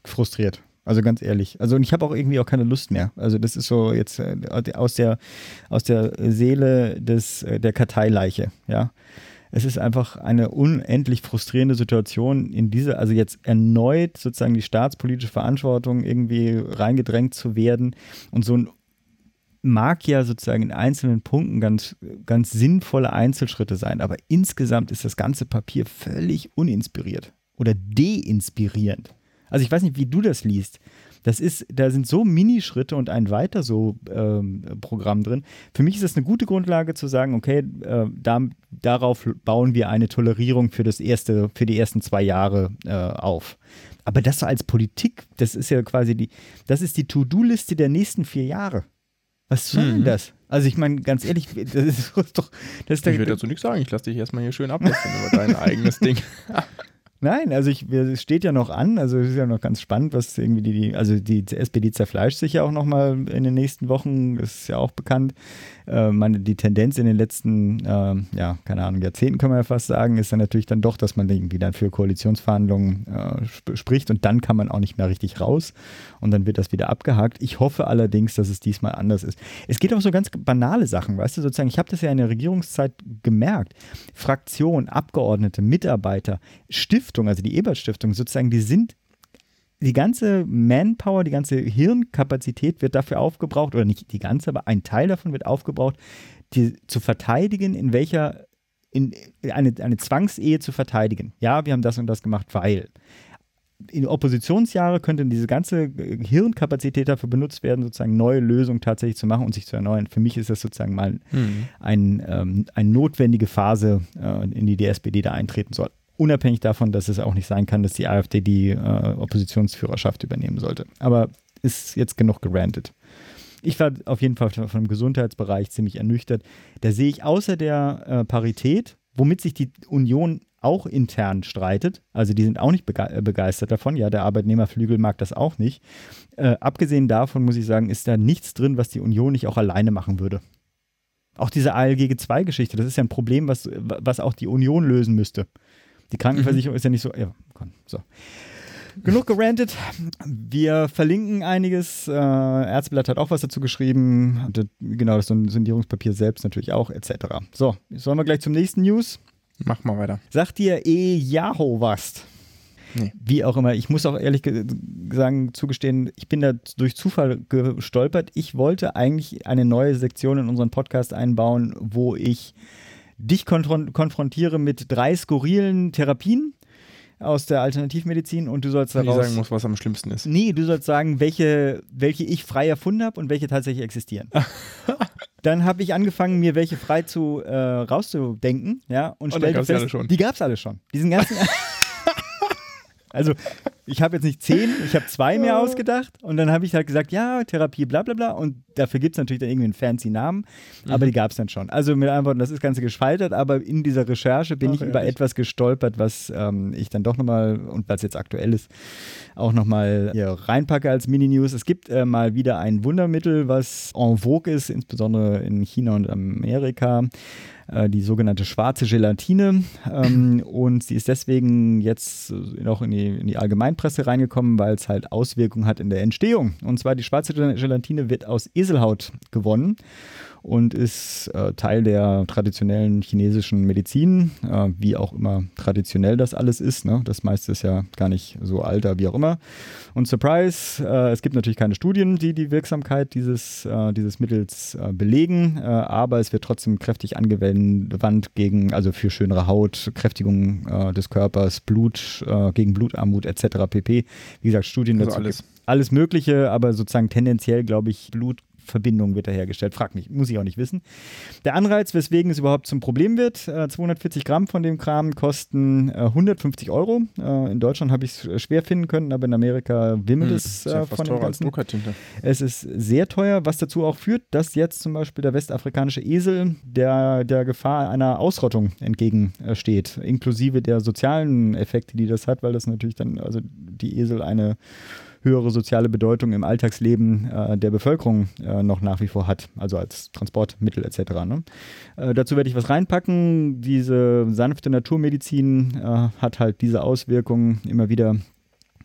frustriert. Also ganz ehrlich. Also und ich habe auch irgendwie auch keine Lust mehr. Also das ist so jetzt äh, aus der aus der Seele des äh, der Karteileiche, ja. Es ist einfach eine unendlich frustrierende Situation, in diese, also jetzt erneut sozusagen die staatspolitische Verantwortung irgendwie reingedrängt zu werden und so ein mag ja sozusagen in einzelnen Punkten ganz, ganz sinnvolle Einzelschritte sein, aber insgesamt ist das ganze Papier völlig uninspiriert oder deinspirierend. Also ich weiß nicht, wie du das liest. Das ist, da sind so Minischritte und ein weiter so ähm, Programm drin. Für mich ist das eine gute Grundlage zu sagen, okay, äh, da, darauf bauen wir eine Tolerierung für das erste, für die ersten zwei Jahre äh, auf. Aber das als Politik, das ist ja quasi die, das ist die To-Do-Liste der nächsten vier Jahre. Was soll denn mhm. das? Also ich meine, ganz ehrlich, das ist doch. Das ist ich würde dazu nichts sagen. Ich lasse dich erstmal hier schön ablästern über dein eigenes Ding. Nein, also ich, es steht ja noch an, also es ist ja noch ganz spannend, was irgendwie die, also die SPD zerfleischt sich ja auch nochmal in den nächsten Wochen, das ist ja auch bekannt. Äh, die Tendenz in den letzten, äh, ja, keine Ahnung, Jahrzehnten kann man ja fast sagen, ist dann natürlich dann doch, dass man irgendwie dann für Koalitionsverhandlungen äh, sp spricht und dann kann man auch nicht mehr richtig raus und dann wird das wieder abgehakt. Ich hoffe allerdings, dass es diesmal anders ist. Es geht auch so ganz banale Sachen, weißt du, sozusagen, ich habe das ja in der Regierungszeit gemerkt. Fraktion, Abgeordnete, Mitarbeiter, Stiftung, also die Ebert-Stiftung, sozusagen, die sind die ganze Manpower, die ganze Hirnkapazität wird dafür aufgebraucht, oder nicht die ganze, aber ein Teil davon wird aufgebraucht, die zu verteidigen, in welcher, in eine, eine Zwangsehe zu verteidigen. Ja, wir haben das und das gemacht, weil. In Oppositionsjahre könnte diese ganze Hirnkapazität dafür benutzt werden, sozusagen neue Lösungen tatsächlich zu machen und sich zu erneuern. Für mich ist das sozusagen mal mhm. ein, ähm, eine notwendige Phase, äh, in die die SPD da eintreten soll. Unabhängig davon, dass es auch nicht sein kann, dass die AfD die äh, Oppositionsführerschaft übernehmen sollte. Aber ist jetzt genug gerantet. Ich war auf jeden Fall von dem Gesundheitsbereich ziemlich ernüchtert. Da sehe ich außer der äh, Parität, womit sich die Union auch intern streitet, also die sind auch nicht äh, begeistert davon, ja, der Arbeitnehmerflügel mag das auch nicht. Äh, abgesehen davon muss ich sagen, ist da nichts drin, was die Union nicht auch alleine machen würde. Auch diese ALG-2-Geschichte, das ist ja ein Problem, was, was auch die Union lösen müsste. Die Krankenversicherung mhm. ist ja nicht so. Ja, komm, so. Genug gerantet. Wir verlinken einiges. Äh, Ärzteblatt hat auch was dazu geschrieben. Das, genau, das Sondierungspapier selbst natürlich auch, etc. So, sollen wir gleich zum nächsten News? Mach mal weiter. Sagt dir E. Yahoo was? Nee. Wie auch immer. Ich muss auch ehrlich sagen, zugestehen, ich bin da durch Zufall gestolpert. Ich wollte eigentlich eine neue Sektion in unseren Podcast einbauen, wo ich dich konfrontiere mit drei skurrilen Therapien aus der Alternativmedizin und du sollst daraus... Ich sagen muss, was am schlimmsten ist. Nee, du sollst sagen, welche, welche ich frei erfunden habe und welche tatsächlich existieren. Dann habe ich angefangen, mir welche frei zu äh, rauszudenken, ja, und, und stellte fest, die gab es alle schon. Diesen ganzen... Also ich habe jetzt nicht zehn, ich habe zwei mir ausgedacht und dann habe ich halt gesagt, ja, Therapie, bla bla bla und dafür gibt es natürlich dann irgendwie einen fancy Namen, aber mhm. die gab es dann schon. Also mit Antworten, das ist Ganze gescheitert, aber in dieser Recherche bin Ach, ich ehrlich? über etwas gestolpert, was ähm, ich dann doch nochmal, und was jetzt aktuell ist, auch nochmal hier reinpacke als Mini-News. Es gibt äh, mal wieder ein Wundermittel, was en vogue ist, insbesondere in China und Amerika. Äh, die sogenannte schwarze Gelatine. Ähm, und sie ist deswegen jetzt auch in die, in die Allgemeinpresse reingekommen, weil es halt Auswirkungen hat in der Entstehung. Und zwar die schwarze Gelatine wird aus Eselhaut gewonnen und ist äh, Teil der traditionellen chinesischen Medizin, äh, wie auch immer traditionell das alles ist. Ne? Das meiste ist ja gar nicht so alter, wie auch immer. Und Surprise, äh, es gibt natürlich keine Studien, die die Wirksamkeit dieses, äh, dieses Mittels äh, belegen, äh, aber es wird trotzdem kräftig angewandt gegen, also für schönere Haut, Kräftigung des Körpers, Blut, gegen Blutarmut etc. pp. Wie gesagt, Studien also dazu. Alles. Alles Mögliche, aber sozusagen tendenziell, glaube ich, Blut Verbindung wird da hergestellt. Frag mich, muss ich auch nicht wissen. Der Anreiz, weswegen es überhaupt zum Problem wird, äh, 240 Gramm von dem Kram kosten äh, 150 Euro. Äh, in Deutschland habe ich es schwer finden können, aber in Amerika wimmelt hm, es ja äh, von dem ganzen. Es ist sehr teuer, was dazu auch führt, dass jetzt zum Beispiel der westafrikanische Esel der, der Gefahr einer Ausrottung entgegensteht, inklusive der sozialen Effekte, die das hat, weil das natürlich dann, also die Esel eine höhere soziale Bedeutung im Alltagsleben äh, der Bevölkerung äh, noch nach wie vor hat, also als Transportmittel etc. Ne? Äh, dazu werde ich was reinpacken. Diese sanfte Naturmedizin äh, hat halt diese Auswirkungen immer wieder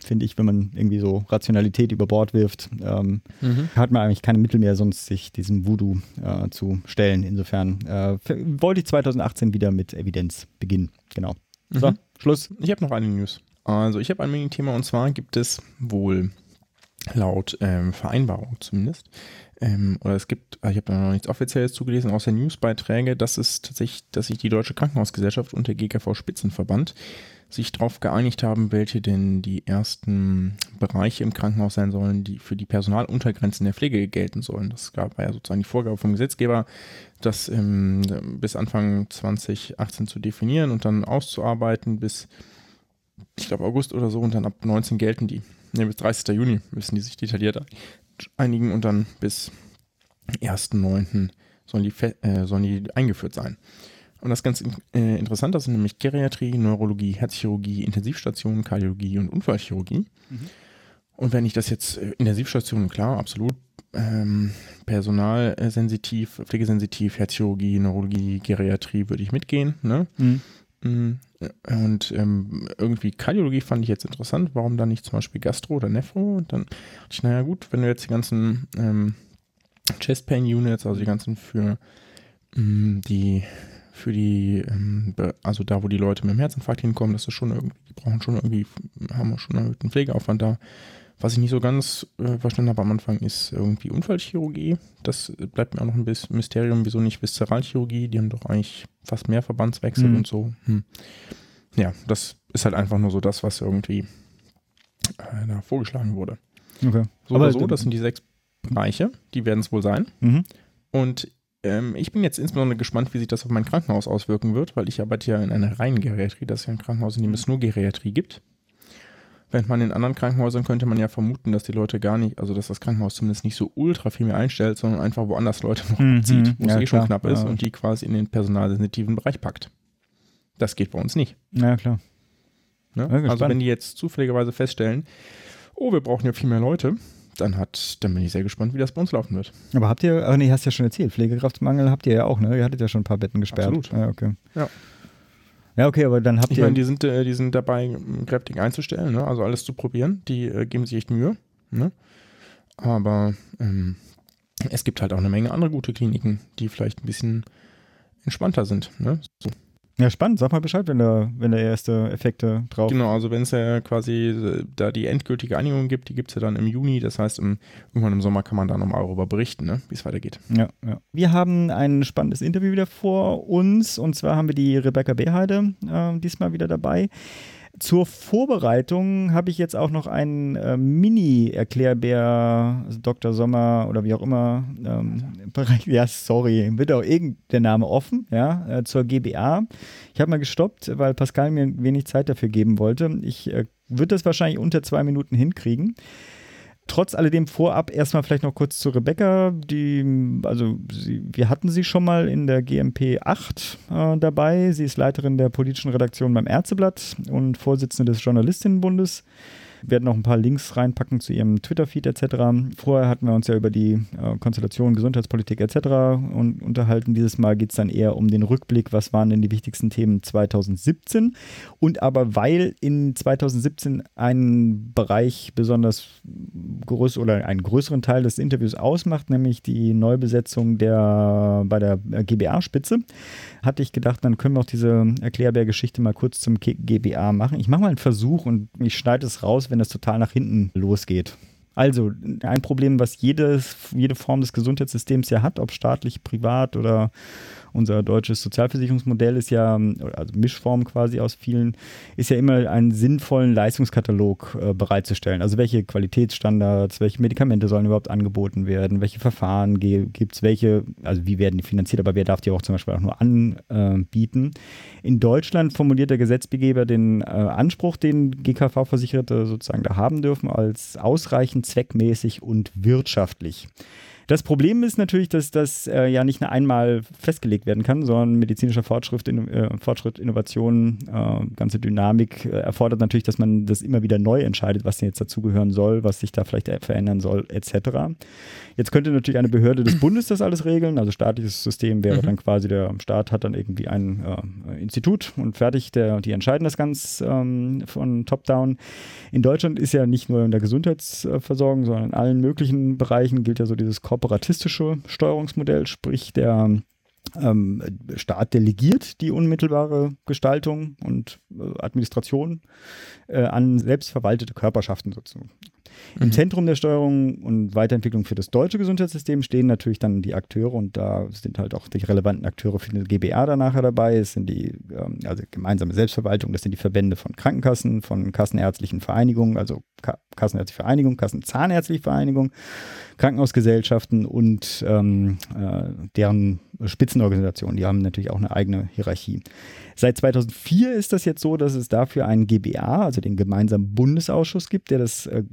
finde ich, wenn man irgendwie so Rationalität über Bord wirft, ähm, mhm. hat man eigentlich keine Mittel mehr, sonst sich diesem Voodoo äh, zu stellen. Insofern äh, wollte ich 2018 wieder mit Evidenz beginnen. Genau. So, mhm. Schluss. Ich habe noch eine News. Also ich habe ein Thema und zwar gibt es wohl laut ähm, Vereinbarung zumindest, ähm, oder es gibt, ich habe da noch nichts Offizielles zugelesen, außer Newsbeiträge, dass es tatsächlich, dass sich die Deutsche Krankenhausgesellschaft und der GKV Spitzenverband sich darauf geeinigt haben, welche denn die ersten Bereiche im Krankenhaus sein sollen, die für die Personaluntergrenzen der Pflege gelten sollen. Das war ja sozusagen die Vorgabe vom Gesetzgeber, das ähm, bis Anfang 2018 zu definieren und dann auszuarbeiten bis ich glaube, August oder so und dann ab 19 gelten die. Ne, bis 30. Juni müssen die sich detailliert einigen und dann bis 1.9. Sollen die, äh, sollen die eingeführt sein. Und das ist ganz äh, interessant, das sind nämlich Geriatrie, Neurologie, Herzchirurgie, Intensivstation, Kardiologie und Unfallchirurgie. Mhm. Und wenn ich das jetzt, äh, Intensivstationen, klar, absolut, ähm, personalsensitiv, pflegesensitiv, Herzchirurgie, Neurologie, Geriatrie würde ich mitgehen. Ne? Mhm. Und ähm, irgendwie Kardiologie fand ich jetzt interessant. Warum dann nicht zum Beispiel Gastro oder Nephro? Und dann dachte ich, naja, gut, wenn du jetzt die ganzen ähm, Chest Pain Units, also die ganzen für ähm, die, für die, ähm, also da, wo die Leute mit dem Herzinfarkt hinkommen, das ist schon irgendwie, die brauchen schon irgendwie, haben wir schon einen Pflegeaufwand da. Was ich nicht so ganz äh, verstanden habe am Anfang, ist irgendwie Unfallchirurgie. Das bleibt mir auch noch ein bisschen Mysterium. Wieso nicht Viszeralchirurgie? Die haben doch eigentlich fast mehr Verbandswechsel mhm. und so. Hm. Ja, das ist halt einfach nur so das, was irgendwie äh, da vorgeschlagen wurde. Okay. So Aber oder so, das sind die sechs Bereiche. Die werden es wohl sein. Mhm. Und ähm, ich bin jetzt insbesondere gespannt, wie sich das auf mein Krankenhaus auswirken wird, weil ich arbeite ja in einer reinen Geriatrie. Das ist ja ein Krankenhaus, in dem es nur Geriatrie gibt. Während man in anderen Krankenhäusern könnte man ja vermuten, dass die Leute gar nicht, also dass das Krankenhaus zumindest nicht so ultra viel mehr einstellt, sondern einfach woanders Leute noch mhm, zieht, wo ja, es eh schon knapp ist ja. und die quasi in den personalsensitiven Bereich packt. Das geht bei uns nicht. Ja, klar. Ne? Also wenn die jetzt zufälligerweise feststellen, oh, wir brauchen ja viel mehr Leute, dann hat, dann bin ich sehr gespannt, wie das bei uns laufen wird. Aber habt ihr, ach nee, hast ja schon erzählt, Pflegekraftmangel habt ihr ja auch, ne? Ihr hattet ja schon ein paar Betten gesperrt. Absolut. Ja, okay. Ja. Ja, okay, aber dann habt ich ihr. Ich meine, die sind, äh, die sind dabei, kräftig einzustellen, ne? also alles zu probieren. Die äh, geben sich echt Mühe. Ne? Aber ähm, es gibt halt auch eine Menge andere gute Kliniken, die vielleicht ein bisschen entspannter sind. Ne? So. Ja, spannend. Sag mal Bescheid, wenn da, wenn da erste Effekte drauf Genau, also wenn es ja quasi äh, da die endgültige Einigung gibt, die gibt es ja dann im Juni. Das heißt, im, irgendwann im Sommer kann man da nochmal darüber berichten, ne, wie es weitergeht. Ja, ja. Wir haben ein spannendes Interview wieder vor uns. Und zwar haben wir die Rebecca Beheide äh, diesmal wieder dabei. Zur Vorbereitung habe ich jetzt auch noch einen äh, Mini-Erklärbär, also Dr. Sommer oder wie auch immer, ähm, ja, sorry, wird auch irgendein Name offen, ja, äh, zur GBA. Ich habe mal gestoppt, weil Pascal mir wenig Zeit dafür geben wollte. Ich äh, würde das wahrscheinlich unter zwei Minuten hinkriegen. Trotz alledem vorab erstmal vielleicht noch kurz zu Rebecca. Die, also sie, wir hatten sie schon mal in der GMP 8 äh, dabei. Sie ist Leiterin der politischen Redaktion beim Ärzteblatt und Vorsitzende des Journalistinnenbundes. Werden noch ein paar Links reinpacken zu ihrem Twitter-Feed etc. Vorher hatten wir uns ja über die äh, Konstellation Gesundheitspolitik etc. Und, unterhalten. Dieses Mal geht es dann eher um den Rückblick, was waren denn die wichtigsten Themen 2017. Und aber weil in 2017 ein Bereich besonders groß oder einen größeren Teil des Interviews ausmacht, nämlich die Neubesetzung der bei der GBA-Spitze, hatte ich gedacht, dann können wir auch diese Erklärbär-Geschichte mal kurz zum GBA machen. Ich mache mal einen Versuch und ich schneide es raus, wenn das total nach hinten losgeht. Also ein Problem, was jedes, jede Form des Gesundheitssystems ja hat, ob staatlich, privat oder unser deutsches Sozialversicherungsmodell ist ja, also Mischform quasi aus vielen, ist ja immer einen sinnvollen Leistungskatalog äh, bereitzustellen. Also welche Qualitätsstandards, welche Medikamente sollen überhaupt angeboten werden, welche Verfahren gibt es, welche, also wie werden die finanziert, aber wer darf die auch zum Beispiel auch nur anbieten. In Deutschland formuliert der Gesetzgeber den äh, Anspruch, den GKV-Versicherte sozusagen da haben dürfen, als ausreichend zweckmäßig und wirtschaftlich. Das Problem ist natürlich, dass das äh, ja nicht einmal festgelegt werden kann, sondern medizinischer Fortschritt, in, äh, Fortschritt Innovation, äh, ganze Dynamik äh, erfordert natürlich, dass man das immer wieder neu entscheidet, was denn jetzt dazugehören soll, was sich da vielleicht verändern soll, etc. Jetzt könnte natürlich eine Behörde des Bundes das alles regeln, also staatliches System wäre mhm. dann quasi, der Staat hat dann irgendwie ein äh, Institut und fertig, der, die entscheiden das ganz ähm, von top-down. In Deutschland ist ja nicht nur in der Gesundheitsversorgung, sondern in allen möglichen Bereichen gilt ja so dieses kooperatistische Steuerungsmodell, sprich der ähm, Staat delegiert die unmittelbare Gestaltung und äh, Administration äh, an selbstverwaltete Körperschaften sozusagen. Im mhm. Zentrum der Steuerung und Weiterentwicklung für das deutsche Gesundheitssystem stehen natürlich dann die Akteure und da sind halt auch die relevanten Akteure für den GBA da nachher dabei. Es sind die ähm, also gemeinsame Selbstverwaltung, das sind die Verbände von Krankenkassen, von kassenärztlichen Vereinigungen, also Ka Kassenärztliche Vereinigung, Kassenzahnärztliche Vereinigung, Krankenhausgesellschaften und ähm, äh, deren Spitzenorganisationen. Die haben natürlich auch eine eigene Hierarchie. Seit 2004 ist das jetzt so, dass es dafür einen GBA, also den gemeinsamen Bundesausschuss gibt, der das äh,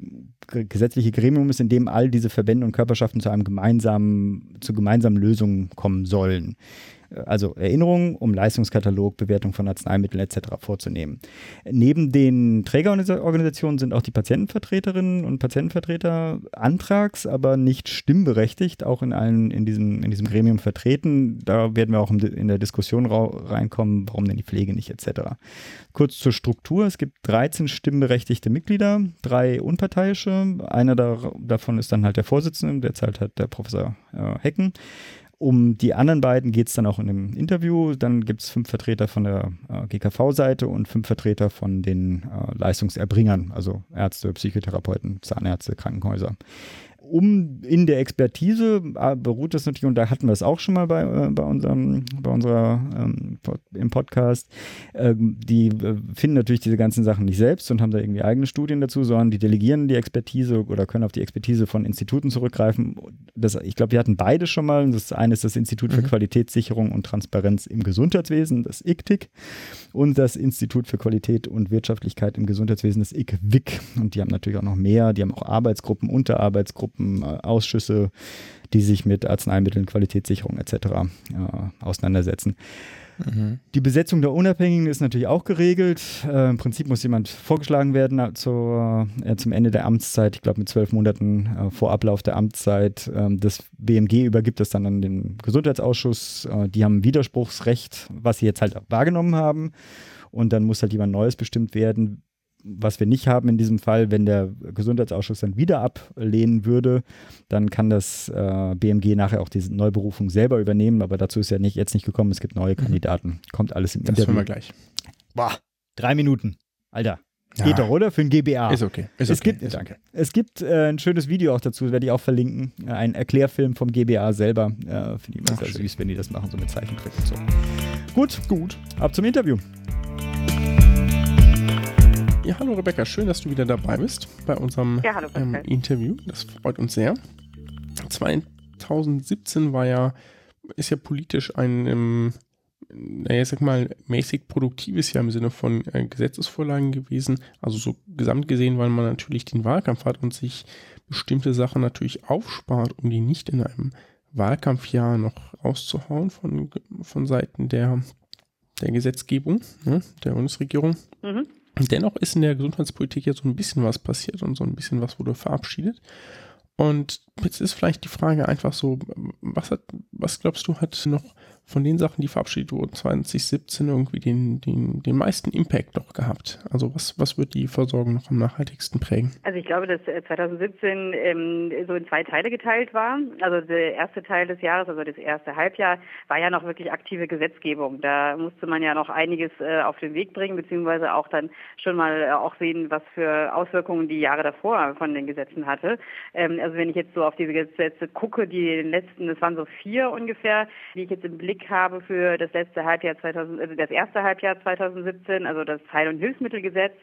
gesetzliche Gremium ist, in dem all diese Verbände und Körperschaften zu einem gemeinsamen, zu gemeinsamen Lösungen kommen sollen also Erinnerungen, um Leistungskatalog, Bewertung von Arzneimitteln etc. vorzunehmen. Neben den Trägerorganisationen sind auch die Patientenvertreterinnen und Patientenvertreter antrags, aber nicht stimmberechtigt, auch in allen in diesem, in diesem Gremium vertreten. Da werden wir auch in der Diskussion reinkommen, warum denn die Pflege nicht etc. Kurz zur Struktur. Es gibt 13 stimmberechtigte Mitglieder, drei unparteiische. Einer davon ist dann halt der Vorsitzende, derzeit hat der Professor äh, Hecken. Um die anderen beiden geht es dann auch in einem Interview. Dann gibt es fünf Vertreter von der äh, GKV-Seite und fünf Vertreter von den äh, Leistungserbringern, also Ärzte, Psychotherapeuten, Zahnärzte, Krankenhäuser um in der Expertise äh, beruht das natürlich, und da hatten wir es auch schon mal bei, äh, bei unserem, bei unserer ähm, im Podcast, äh, die finden natürlich diese ganzen Sachen nicht selbst und haben da irgendwie eigene Studien dazu, sondern die delegieren die Expertise oder können auf die Expertise von Instituten zurückgreifen. Das, ich glaube, wir hatten beide schon mal. Das eine ist das Institut für mhm. Qualitätssicherung und Transparenz im Gesundheitswesen, das ICTIC, und das Institut für Qualität und Wirtschaftlichkeit im Gesundheitswesen, das ICWIC. Und die haben natürlich auch noch mehr. Die haben auch Arbeitsgruppen, Unterarbeitsgruppen Äh, Ausschüsse, die sich mit Arzneimitteln, Qualitätshorung etc. Äh, auseinandersetzen. Mhm. Die Besetzung der Unabhängigen ist natürlich auch geregelt. Äh, Im Prinzip muss jemand vorgeschlagen werden äh, zur, äh, zum Ende der Amtszeit, ich glaube mit zwölf Monaten äh, vor Ablauf der Amtszeit. Ähm, das BMG übergibt es dann an den Gesundheitsausschuss. Die haben Widerspruchsrecht, was sie jetzt halt wahrgenommen haben. Und dann muss halt jemand Neues bestimmt werden was wir nicht haben in diesem Fall, wenn der Gesundheitsausschuss dann wieder ablehnen würde, dann kann das äh, BMG nachher auch diese Neuberufung selber übernehmen, aber dazu ist ja nicht, jetzt nicht gekommen, es gibt neue mhm. Kandidaten. Kommt alles im das Interview. Das wir gleich. Boah, drei Minuten. Alter. Ja. Geht doch, oder? Für ein GBA. Ist okay. Ist es okay. Gibt, Danke. Es gibt äh, ein schönes Video auch dazu, werde ich auch verlinken. Ein Erklärfilm vom GBA selber. Äh, Finde ich immer sehr süß, wenn die das machen, so mit Zeichentrick und so. Gut, gut. Ab zum Interview. Ja, hallo Rebecca, schön, dass du wieder dabei bist bei unserem ja, hallo, ähm, Interview. Das freut uns sehr. 2017 war ja, ist ja politisch ein, ähm, naja, sag mal, mäßig produktives Jahr im Sinne von äh, Gesetzesvorlagen gewesen. Also so gesamt gesehen, weil man natürlich den Wahlkampf hat und sich bestimmte Sachen natürlich aufspart, um die nicht in einem Wahlkampfjahr noch rauszuhauen von, von Seiten der, der Gesetzgebung, ne, der Bundesregierung. Mhm. Dennoch ist in der Gesundheitspolitik ja so ein bisschen was passiert und so ein bisschen was wurde verabschiedet. Und jetzt ist vielleicht die Frage einfach so, was, hat, was glaubst du, hat noch von den Sachen, die verabschiedet wurden 2017, irgendwie den, den, den meisten Impact noch gehabt? Also was, was wird die Versorgung noch am nachhaltigsten prägen? Also ich glaube, dass 2017 äh, ähm, so in zwei Teile geteilt war. Also der erste Teil des Jahres, also das erste Halbjahr, war ja noch wirklich aktive Gesetzgebung. Da musste man ja noch einiges äh, auf den Weg bringen, beziehungsweise auch dann schon mal äh, auch sehen, was für Auswirkungen die Jahre davor von den Gesetzen hatte. Ähm, also wenn ich jetzt so auf diese Gesetze gucke, die letzten, das waren so vier ungefähr, die ich jetzt im Blick Blick habe für das letzte Halbjahr 2000, also das erste Halbjahr 2017, also das Heil- und Hilfsmittelgesetz,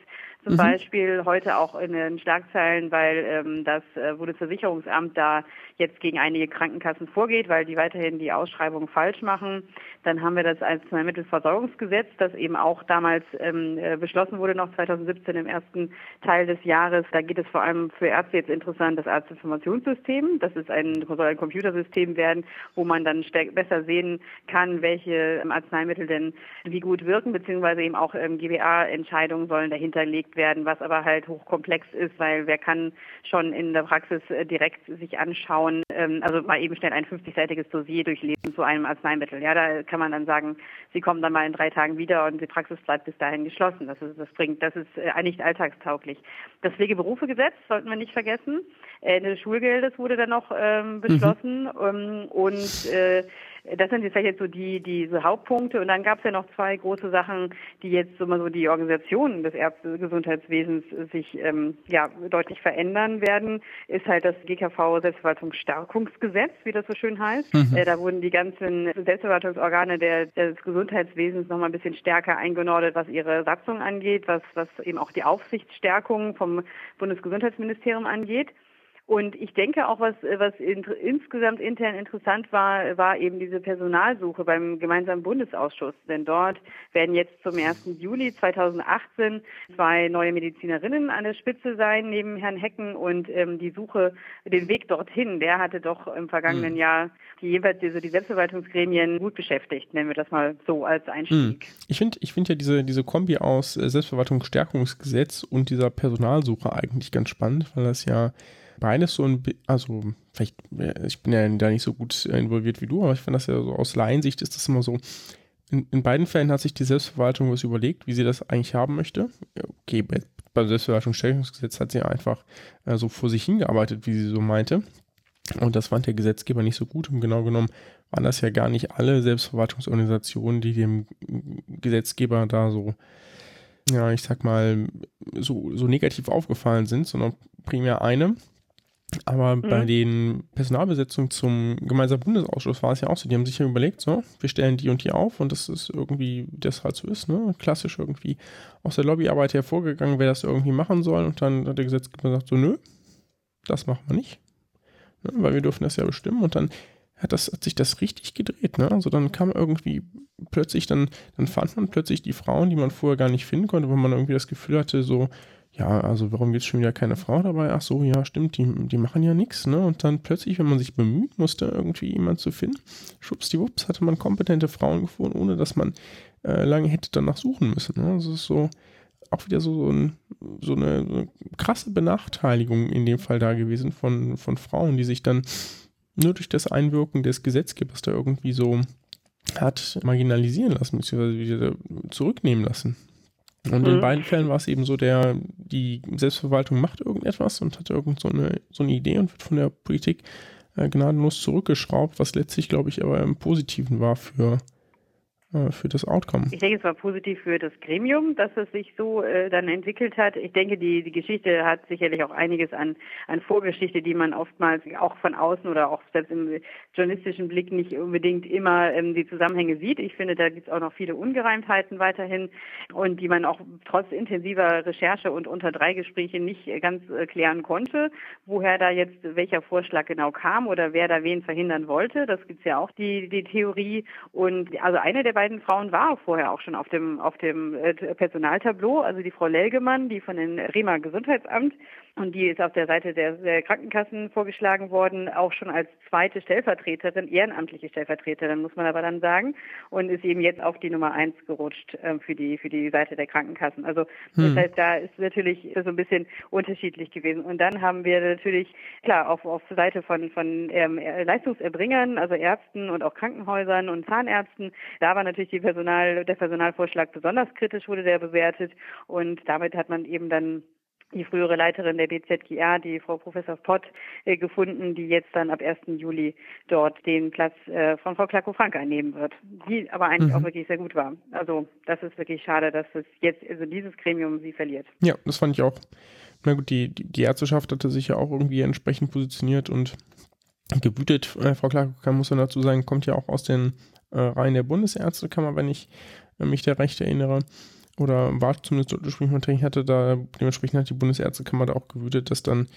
zum mhm. Beispiel heute auch in den Schlagzeilen, weil ähm, das äh, Bundesversicherungsamt da jetzt gegen einige Krankenkassen vorgeht, weil die weiterhin die Ausschreibung falsch machen. Dann haben wir das Arzneimittelversorgungsgesetz, das eben auch damals ähm, äh, beschlossen wurde, noch 2017 im ersten Teil des Jahres. Da geht es vor allem für Ärzte jetzt interessant, das Arztinformationssystem. Das ist ein, soll ein Computersystem werden, wo man dann besser sehen kann, welche ähm, Arzneimittel denn wie gut wirken, beziehungsweise eben auch ähm, GBA-Entscheidungen sollen dahinter werden, was aber halt hochkomplex ist, weil wer kann schon in der Praxis äh, direkt sich anschauen, ähm, also mal eben schnell ein 50-seitiges Dossier durchlesen zu einem Arzneimittel. Ja, da kann man dann sagen, Sie kommen dann mal in drei Tagen wieder und die Praxis bleibt bis dahin geschlossen. Das ist, das bringt, das ist äh, nicht alltagstauglich. Das Pflegeberufegesetz sollten wir nicht vergessen. Ende des Schulgeldes wurde dann noch ähm, beschlossen mhm. ähm, und äh, das sind jetzt vielleicht jetzt so die diese Hauptpunkte und dann gab es ja noch zwei große Sachen, die jetzt so mal so die Organisation des Ärztegesundheitswesens sich ähm, ja deutlich verändern werden. Ist halt das GKV Selbstverwaltungsstärkungsgesetz, wie das so schön heißt. Mhm. Äh, da wurden die ganzen Selbstverwaltungsorgane der, des Gesundheitswesens noch mal ein bisschen stärker eingenordet, was ihre Satzung angeht, was was eben auch die Aufsichtsstärkung vom Bundesgesundheitsministerium angeht. Und ich denke auch, was, was in, insgesamt intern interessant war, war eben diese Personalsuche beim gemeinsamen Bundesausschuss. Denn dort werden jetzt zum 1. Juli 2018 zwei neue Medizinerinnen an der Spitze sein, neben Herrn Hecken. Und ähm, die Suche, den Weg dorthin, der hatte doch im vergangenen mhm. Jahr die jeweils diese, die Selbstverwaltungsgremien gut beschäftigt, nennen wir das mal so als Einstieg. Mhm. Ich finde ich finde ja diese, diese Kombi aus äh, Selbstverwaltungsstärkungsgesetz und dieser Personalsuche eigentlich ganz spannend, weil das ja beides so ein, also vielleicht, ich bin ja da nicht so gut involviert wie du, aber ich finde das ja so aus Laiensicht ist das immer so, in, in, beiden Fällen hat sich die Selbstverwaltung was überlegt, wie sie das eigentlich haben möchte. Okay, bei, beim Selbstverwaltungsstellungsgesetz hat sie einfach äh, so vor sich hingearbeitet, wie sie so meinte. Und das fand der Gesetzgeber nicht so gut. Und genau genommen waren das ja gar nicht alle Selbstverwaltungsorganisationen, die dem Gesetzgeber da so, ja, ich sag mal, so, so negativ aufgefallen sind, sondern primär eine. Aber mhm. bei den Personalbesetzungen zum gemeinsamen Bundesausschuss war es ja auch so, die haben sich ja überlegt, so, wir stellen die und die auf und das ist irgendwie, wie das halt so ist, ne, klassisch irgendwie aus der Lobbyarbeit hervorgegangen, wer das irgendwie machen soll. Und dann hat der Gesetzgeber gesagt, so, nö, das machen wir nicht, ne, weil wir dürfen das ja bestimmen. Und dann hat, das, hat sich das richtig gedreht, ne, also dann kam irgendwie plötzlich, dann, dann fand man plötzlich die Frauen, die man vorher gar nicht finden konnte, weil man irgendwie das Gefühl hatte, so, ja, also warum gibt es schon wieder keine Frau dabei? Ach so, ja, stimmt, die, die machen ja nichts, ne? Und dann plötzlich, wenn man sich bemüht, musste irgendwie jemand zu finden, schwuppsdiwupps, hatte man kompetente Frauen gefunden, ohne dass man äh, lange hätte danach suchen müssen. Ne? Das ist so auch wieder so, so, ein, so, eine, so, eine, krasse Benachteiligung in dem Fall da gewesen von, von Frauen, die sich dann nur durch das Einwirken des Gesetzgebers da irgendwie so hat marginalisieren lassen, beziehungsweise wieder zurücknehmen lassen. Und mhm. in beiden Fällen war es eben so, der, die Selbstverwaltung macht irgendetwas und hat irgend so eine, so eine Idee und wird von der Politik äh, gnadenlos zurückgeschraubt, was letztlich, glaube ich, aber im Positiven war für für das Outcome. Ich denke, es war positiv für das Gremium, dass es sich so äh, dann entwickelt hat. Ich denke, die, die Geschichte hat sicherlich auch einiges an, an Vorgeschichte, die man oftmals auch von außen oder auch selbst im journalistischen Blick nicht unbedingt immer ähm, die Zusammenhänge sieht. Ich finde, da gibt es auch noch viele Ungereimtheiten weiterhin und die man auch trotz intensiver Recherche und unter drei Gesprächen nicht ganz äh, klären konnte, woher da jetzt welcher Vorschlag genau kam oder wer da wen verhindern wollte. Das gibt es ja auch die, die Theorie. Und also eine der beiden Frauen war vorher auch schon auf dem, auf dem äh, Personaltableau. Also die Frau Lelgemann, die von den Riemer Gesundheitsamt und die ist auf der Seite der, der, Krankenkassen vorgeschlagen worden, auch schon als zweite Stellvertreterin, ehrenamtliche Stellvertreterin, muss man aber dann sagen, und ist eben jetzt auf die Nummer eins gerutscht äh, für die für die Seite der Krankenkassen. Also hm. das heißt, da ist natürlich so ein bisschen unterschiedlich gewesen. Und dann haben wir natürlich klar auf auf Seite von von ähm, Leistungserbringern, also Ärzten und auch Krankenhäusern und Zahnärzten, da war natürlich die Personal der Personalvorschlag besonders kritisch, wurde der bewertet und damit hat man eben dann die frühere Leiterin der BZGR, die Frau Professor Pott, äh, gefunden, die jetzt dann ab 1. Juli dort den Platz äh, von Frau Klacko-Frank einnehmen wird, die aber eigentlich mhm. auch wirklich sehr gut war. Also das ist wirklich schade, dass es jetzt, also dieses Gremium sie verliert. Ja, das fand ich auch. Na gut, die, die Ärzteschaft hatte sich ja auch irgendwie entsprechend positioniert und gebütet. Äh, Frau Klacko muss man dazu sagen, kommt ja auch aus den äh, Reihen der Bundesärztekammer, wenn ich mich da recht erinnere oder war zumindest mal drin, hatte da, dementsprechend hat die Bundesärztekammer da auch gewütet, dass dann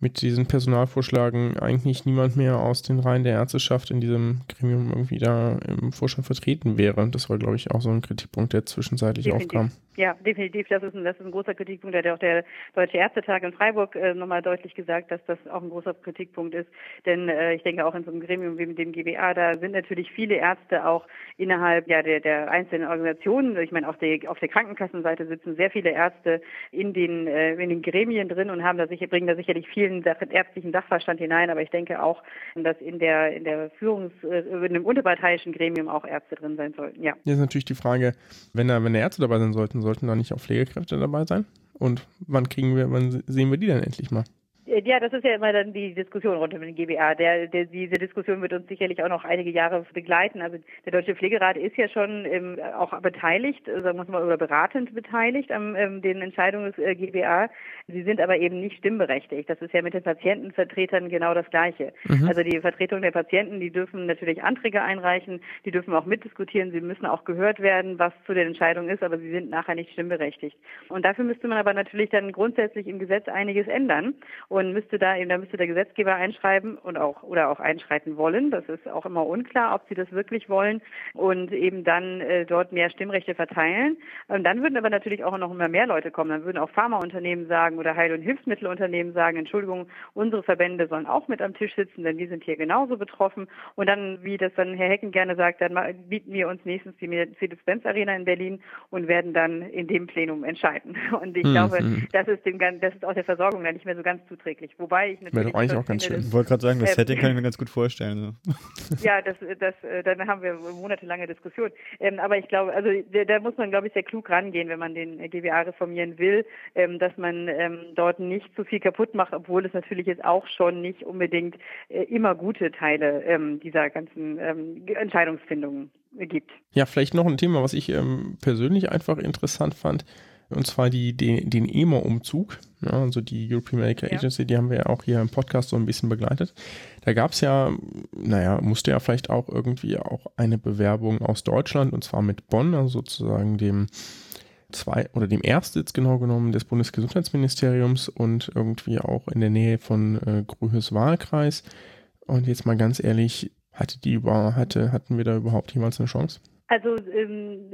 mit diesen Personalvorschlagen eigentlich niemand mehr aus den Reihen der Ärzteschaft in diesem Gremium irgendwie da im Vorstand vertreten wäre. Das war, glaube ich, auch so ein Kritikpunkt, der zwischenzeitlich definitiv. aufkam. Ja, definitiv. Das ist, ein, das ist ein großer Kritikpunkt. Da hat auch der Deutsche Ärztetag in Freiburg äh, nochmal deutlich gesagt, dass das auch ein großer Kritikpunkt ist. Denn äh, ich denke auch in so einem Gremium wie mit dem GBA, da sind natürlich viele Ärzte auch innerhalb ja, der, der einzelnen Organisationen. Ich meine, auf der, auf der Krankenkassenseite sitzen sehr viele Ärzte in den, äh, in den Gremien drin und haben da sicher, bringen da sicherlich vielen ärztlichen Sachverstand hinein, aber ich denke auch, dass in der in der Führungs äh, in dem unterparteiischen Gremium auch Ärzte drin sein sollten. Ja. Jetzt ist natürlich die Frage, wenn da wenn Ärzte dabei sein sollten, sollten da nicht auch Pflegekräfte dabei sein? Und wann kriegen wir, wann sehen wir die dann endlich mal? Ja, das ist ja immer dann die Diskussion rund um den GBA. Der, der, diese Diskussion wird uns sicherlich auch noch einige Jahre begleiten. Also der Deutsche Pflegerat ist ja schon ähm, auch beteiligt, sagen wir mal, oder beratend beteiligt an ähm, den Entscheidungen des äh, GBA. Sie sind aber eben nicht stimmberechtigt. Das ist ja mit den Patientenvertretern genau das Gleiche. Mhm. Also die Vertretung der Patienten, die dürfen natürlich Anträge einreichen, die dürfen auch mitdiskutieren, sie müssen auch gehört werden, was zu den Entscheidungen ist, aber sie sind nachher nicht stimmberechtigt. Und dafür müsste man aber natürlich dann grundsätzlich im Gesetz einiges ändern. Und müsste da eben, da müsste der Gesetzgeber einschreiben und auch oder auch einschreiten wollen. Das ist auch immer unklar, ob sie das wirklich wollen und eben dann äh, dort mehr Stimmrechte verteilen. Und dann würden aber natürlich auch noch immer mehr Leute kommen. Dann würden auch Pharmaunternehmen sagen oder Heil- und Hilfsmittelunternehmen sagen, Entschuldigung, unsere Verbände sollen auch mit am Tisch sitzen, denn die sind hier genauso betroffen. Und dann, wie das dann Herr Hecken gerne sagt, dann bieten wir uns nächstens die Mercedes-Benz Arena in Berlin und werden dann in dem Plenum entscheiden. Und ich mhm. glaube, hm. das ist dem das ist auch der Versorgung dann nicht mehr so ganz zuträglich zuträglich. Wobei ich natürlich. Wäre doch eigentlich auch ganz schön. Ich wollte gerade sagen, das ähm, Setting kann ich mir ganz gut vorstellen. So. ja, das, das, äh, dann haben wir monatelange Diskussion. Ähm, aber ich glaube, also da, da, muss man, glaube ich, sehr klug rangehen, wenn man den GBA reformieren will, ähm, dass man ähm, dort nicht zu viel kaputt macht, obwohl es natürlich jetzt auch schon nicht unbedingt äh, immer gute Teile ähm, dieser ganzen ähm, Entscheidungsfindungen gibt. Ja, vielleicht noch ein Thema, was ich persönlich einfach interessant fand und zwar die, den, den EMA-Umzug, ja, also die European Medical ja. Agency, die haben wir ja auch hier im Podcast so ein bisschen begleitet. Da gab es ja, naja, musste ja vielleicht auch irgendwie auch eine Bewerbung aus Deutschland und zwar mit Bonn, also sozusagen dem zwei oder dem Erstsitz genau genommen des Bundesgesundheitsministeriums und irgendwie auch in der Nähe von äh, Grühes Wahlkreis. Und jetzt mal ganz ehrlich, hatte die über, hatte, hatten wir da überhaupt jemals eine Chance? Also ähm,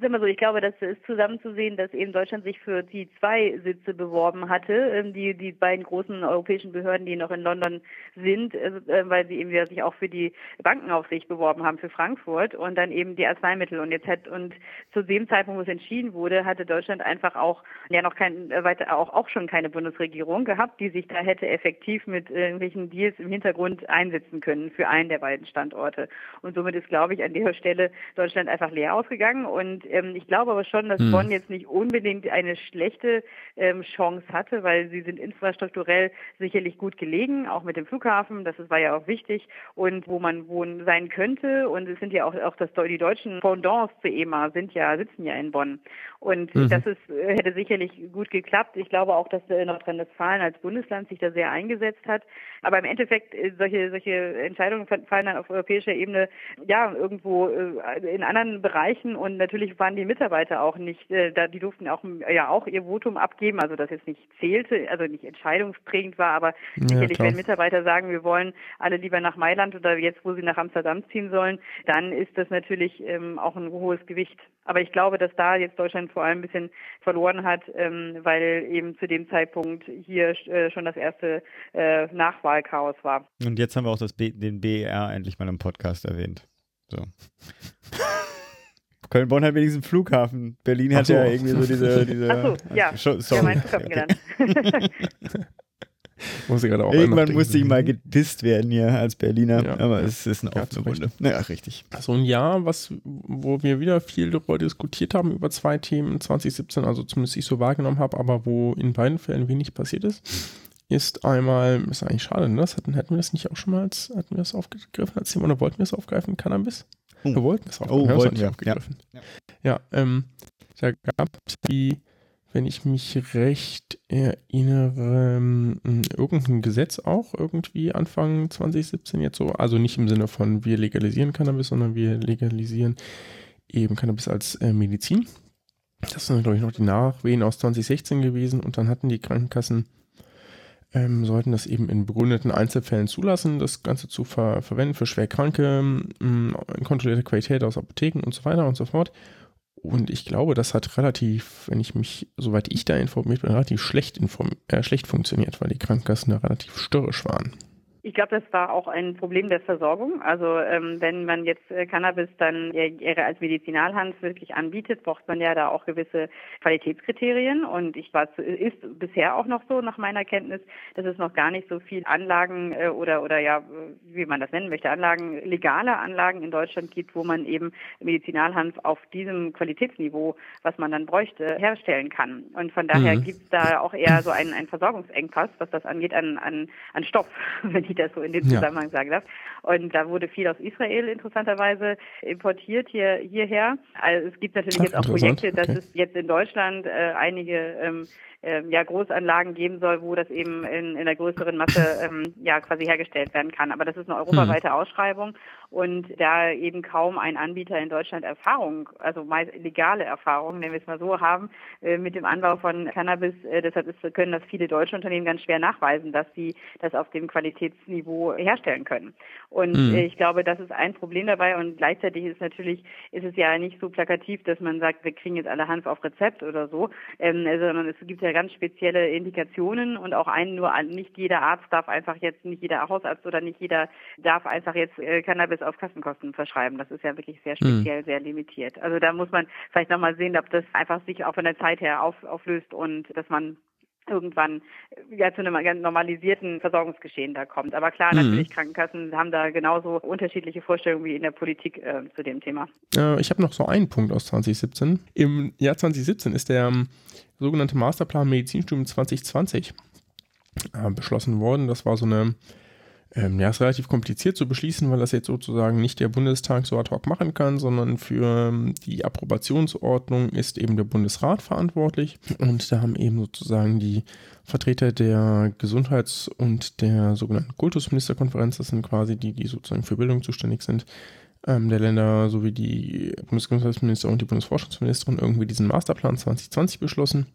sag mal so, ich glaube, das ist zusammenzusehen, dass eben Deutschland sich für die zwei Sitze beworben hatte, ähm, die die beiden großen europäischen Behörden, die noch in London sind, äh, äh, weil sie eben sich auch für die Bankenaufsicht beworben haben für Frankfurt und dann eben die Arzneimittel. Und jetzt hat und zu dem Zeitpunkt, wo es entschieden wurde, hatte Deutschland einfach auch ja noch kein äh, weiter auch auch schon keine Bundesregierung gehabt, die sich da hätte effektiv mit irgendwelchen Deals im Hintergrund einsetzen können für einen der beiden Standorte. Und somit ist glaube ich an der Stelle Deutschland einfach leer ausgegangen und ähm, ich glaube aber schon, dass hm. Bonn jetzt nicht unbedingt eine schlechte ähm, Chance hatte, weil sie sind infrastrukturell sicherlich gut gelegen, auch mit dem Flughafen, das war ja auch wichtig und wo man wohnen sein könnte und es sind ja auch, auch das, die deutschen Pendants zu EMA sind ja, sitzen ja in Bonn und mhm. das ist, äh, hätte sicherlich gut geklappt. Ich glaube auch, dass äh, Nordrhein-Westfalen als Bundesland sich da sehr eingesetzt hat, aber im Endeffekt äh, solche, solche Entscheidungen fallen dann auf europäischer Ebene ja irgendwo in anderen Bereichen und natürlich waren die Mitarbeiter auch nicht, äh, da, die durften auch ja auch ihr Votum abgeben, also das jetzt nicht zählte, also nicht entscheidungsprägend war, aber ja, sicherlich, klar. wenn Mitarbeiter sagen, wir wollen alle lieber nach Mailand oder jetzt, wo sie nach Amsterdam ziehen sollen, dann ist das natürlich ähm, auch ein hohes Gewicht. Aber ich glaube, dass da jetzt Deutschland vor allem ein bisschen verloren hat, ähm, weil eben zu dem Zeitpunkt hier äh, schon das erste äh, Nachwahlchaos war. Und jetzt haben wir auch das B den BER endlich mal im Podcast erwähnt. So. Köln-Bonn hat wenigstens einen Flughafen. Berlin hat so. ja irgendwie so diese. diese Ach so, ja. Sorry. Ja, mein Flughafen okay. Muss gerade auch Irgendwann musste ich mal gedisst werden hier als Berliner, ja. aber es ist eine offene Runde. Ja, richtig. So ein Jahr, was, wo wir wieder viel darüber diskutiert haben, über zwei Themen 2017, also zumindest ich so wahrgenommen habe, aber wo in beiden Fällen wenig passiert ist, ist einmal, ist eigentlich schade, ne? Das hatten, hätten wir das nicht auch schon mal als, hatten wir das aufgegriffen als Thema oder wollten wir es aufgreifen, Cannabis? Oh. Wir wollten es aufgreifen. Oh, wollten wir. Aufgegriffen. Ja, ja ähm, da gab es die wenn ich mich recht erinnere, ähm, irgendein Gesetz auch irgendwie Anfang 2017 jetzt so. Also nicht im Sinne von wir legalisieren Cannabis, sondern wir legalisieren eben Cannabis als äh, Medizin. Das sind, glaube ich, noch die Nachwehen aus 2016 gewesen und dann hatten die Krankenkassen, ähm, sollten das eben in begründeten Einzelfällen zulassen, das Ganze zu ver verwenden für Schwerkranke, ähm, kontrollierte Qualität aus Apotheken und so weiter und so fort. Und ich glaube, das hat relativ, wenn ich mich, soweit ich da informiert bin, relativ schlecht, inform äh, schlecht funktioniert, weil die Krankenkassen da relativ störrisch waren. Ich glaube, das war auch ein Problem der Versorgung. Also ähm, wenn man jetzt äh, Cannabis dann eher als Medizinalhand wirklich anbietet, braucht man ja da auch gewisse Qualitätskriterien. Und ich war ist bisher auch noch so nach meiner Kenntnis, dass es noch gar nicht so viel Anlagen äh, oder oder ja, wie man das nennen möchte, Anlagen, legale Anlagen in Deutschland gibt, wo man eben Medizinalhanf auf diesem Qualitätsniveau, was man dann bräuchte, herstellen kann. Und von daher mhm. gibt es da auch eher so einen, einen Versorgungsengpass, was das angeht, an, an, an Stoff, wenn ich das so in dem Zusammenhang ja. sagen darf. Und da wurde viel aus Israel interessanterweise importiert hier hierher. Also es gibt natürlich Ach, jetzt auch Projekte, dass es jetzt in Deutschland äh, einige ähm, äh, ja, Großanlagen geben soll, wo das eben in, in einer größeren Masse ähm, ja quasi hergestellt werden kann. Aber das ist eine europaweite hm. Ausschreibung und da eben kaum ein Anbieter in Deutschland Erfahrung, also meist legale Erfahrung, nennen wir es mal so, haben äh, mit dem Anbau von Cannabis, äh, deshalb ist, können das viele deutsche Unternehmen ganz schwer nachweisen, dass sie das auf dem Qualitätsniveau herstellen können. Und mhm. ich glaube, das ist ein Problem dabei und gleichzeitig ist natürlich, ist es ja nicht so plakativ, dass man sagt, wir kriegen jetzt alle Hanf auf Rezept oder so, ähm, sondern es gibt ja ganz spezielle Indikationen und auch einen nur, nicht jeder Arzt darf einfach jetzt, nicht jeder Hausarzt oder nicht jeder darf einfach jetzt äh, Cannabis auf Kassenkosten verschreiben. Das ist ja wirklich sehr hm. speziell, mhm. sehr limitiert. Also da muss man vielleicht nochmal sehen, ob das einfach sich auch von der Zeit her auf, auflöst und dass man irgendwann ja zu einem ganz normalisierten Versorgungsgeschehen da kommt. Aber klar, mhm. natürlich Krankenkassen haben da genauso unterschiedliche Vorstellungen wie in der Politik äh, zu dem Thema. Äh, ich habe noch so einen Punkt aus 2017. Im Jahr 2017 ist der ähm, sogenannte Masterplan Medizinstudium 2020 äh, beschlossen worden. Das war so eine ähm, ja, ist relativ kompliziert zu beschließen, weil das jetzt sozusagen nicht der Bundestag so ad hoc machen kann, sondern für ähm, die Approbationsordnung ist eben der Bundesrat verantwortlich. Und da haben eben sozusagen die Vertreter der Gesundheits- und der sogenannten Kultusministerkonferenz, das sind quasi die, die sozusagen für Bildung zuständig sind, der Länder sowie die Bundesgesundheitsminister und die Bundesforschungsministerin irgendwie diesen Masterplan 2020 beschlossen.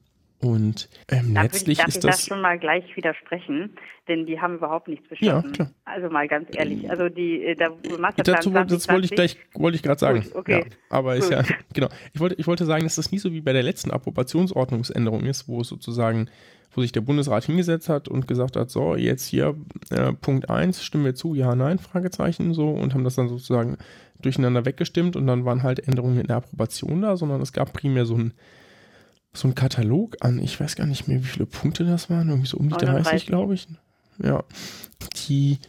Und ähm, darf letztlich ich, darf ist ich das, das schon mal gleich widersprechen, denn die haben überhaupt nichts beschlossen. Ja, klar. Also mal ganz ehrlich, also die äh, der Masterplan Dazu, 2020, Das wollte ich gleich wollte ich gerade sagen. Gut, okay. Ja, aber Gut. ist ja genau. Ich wollte ich wollte sagen, dass das nie so wie bei der letzten Approbationsordnungsänderung ist, wo es sozusagen wo sich der Bundesrat hingesetzt hat und gesagt hat, so, jetzt hier äh, Punkt 1, stimmen wir zu, ja, nein, Fragezeichen, so, und haben das dann sozusagen durcheinander weggestimmt und dann waren halt Änderungen in der Approbation da, sondern es gab primär so ein so einen Katalog an, ich weiß gar nicht mehr, wie viele Punkte das waren, irgendwie so um die 30, glaube ich. Ja, die,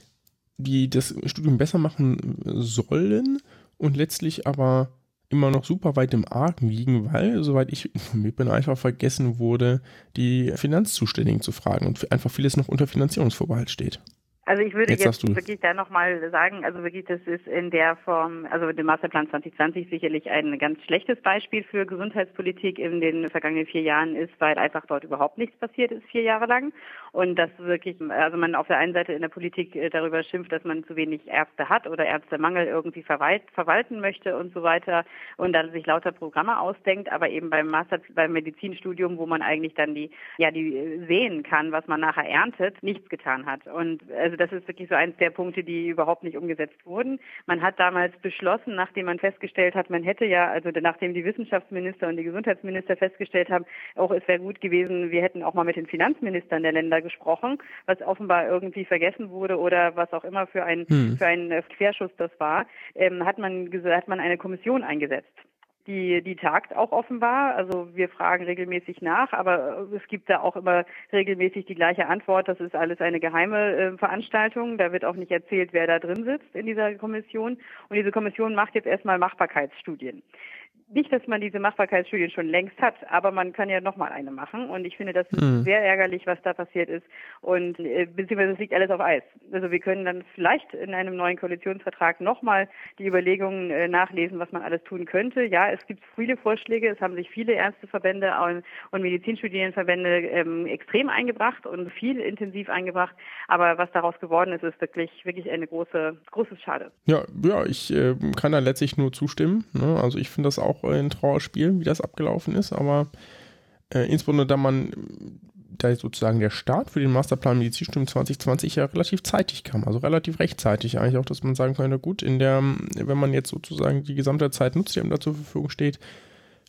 die das Studium besser machen sollen und letztlich aber immer noch super weit im Argen liegen, weil, soweit ich informiert bin, einfach vergessen wurde, die Finanzzuständigen zu fragen und einfach vieles noch unter Finanzierungsvorbehalt steht. Also ich würde jetzt, jetzt wirklich da nochmal sagen, also wirklich, das ist in der Form, also der Masterplan 2020 sicherlich ein ganz schlechtes Beispiel für Gesundheitspolitik in den vergangenen vier Jahren ist, weil einfach dort überhaupt nichts passiert ist, vier Jahre lang. Und das wirklich, also man auf der einen Seite in der Politik äh, darüber schimpft, dass man zu wenig Ärzte hat oder Ärztemangel irgendwie verwalten möchte und so weiter und dann sich lauter Programme ausdenkt, aber eben beim Master, beim Medizinstudium, wo man eigentlich dann die, ja, die sehen kann, was man nachher erntet, nichts getan hat. Und also also das ist wirklich so eins der Punkte, die überhaupt nicht umgesetzt wurden. Man hat damals beschlossen, nachdem man festgestellt hat, man hätte ja, also nachdem die Wissenschaftsminister und die Gesundheitsminister festgestellt haben, auch es wäre gut gewesen, wir hätten auch mal mit den Finanzministern der Länder gesprochen, was offenbar irgendwie vergessen wurde oder was auch immer für ein, hm. für einen Querschuss das war, ähm, hat man gesagt, hat man eine Kommission eingesetzt die, die tagt auch offenbar. Also wir fragen regelmäßig nach, aber es gibt da auch immer regelmäßig die gleiche Antwort. Das ist alles eine geheime äh, Veranstaltung. Da wird auch nicht erzählt, wer da drin sitzt in dieser Kommission. Und diese Kommission macht jetzt erstmal Machbarkeitsstudien nicht, dass man diese Machbarkeitsstudien schon längst hat, aber man kann ja nochmal eine machen. Und ich finde das mhm. sehr ärgerlich, was da passiert ist. Und äh, beziehungsweise es liegt alles auf Eis. Also wir können dann vielleicht in einem neuen Koalitionsvertrag nochmal die Überlegungen äh, nachlesen, was man alles tun könnte. Ja, es gibt viele Vorschläge. Es haben sich viele Ärzteverbände und, Medizinstudienverbände ähm, extrem eingebracht und viel intensiv eingebracht. Aber was daraus geworden ist, ist wirklich, wirklich eine große, großes Schade. Ja, ja, ich äh, kann da letztlich nur zustimmen. Ne? Also ich finde das auch auch ein Trauerspiel, wie das abgelaufen ist, aber äh, insbesondere da man da sozusagen der Start für den Masterplan Medizinstudium 2020 ja relativ zeitig kam, also relativ rechtzeitig eigentlich auch, dass man sagen könnte, gut, in der, wenn man jetzt sozusagen die gesamte Zeit nutzt, die einem da zur Verfügung steht,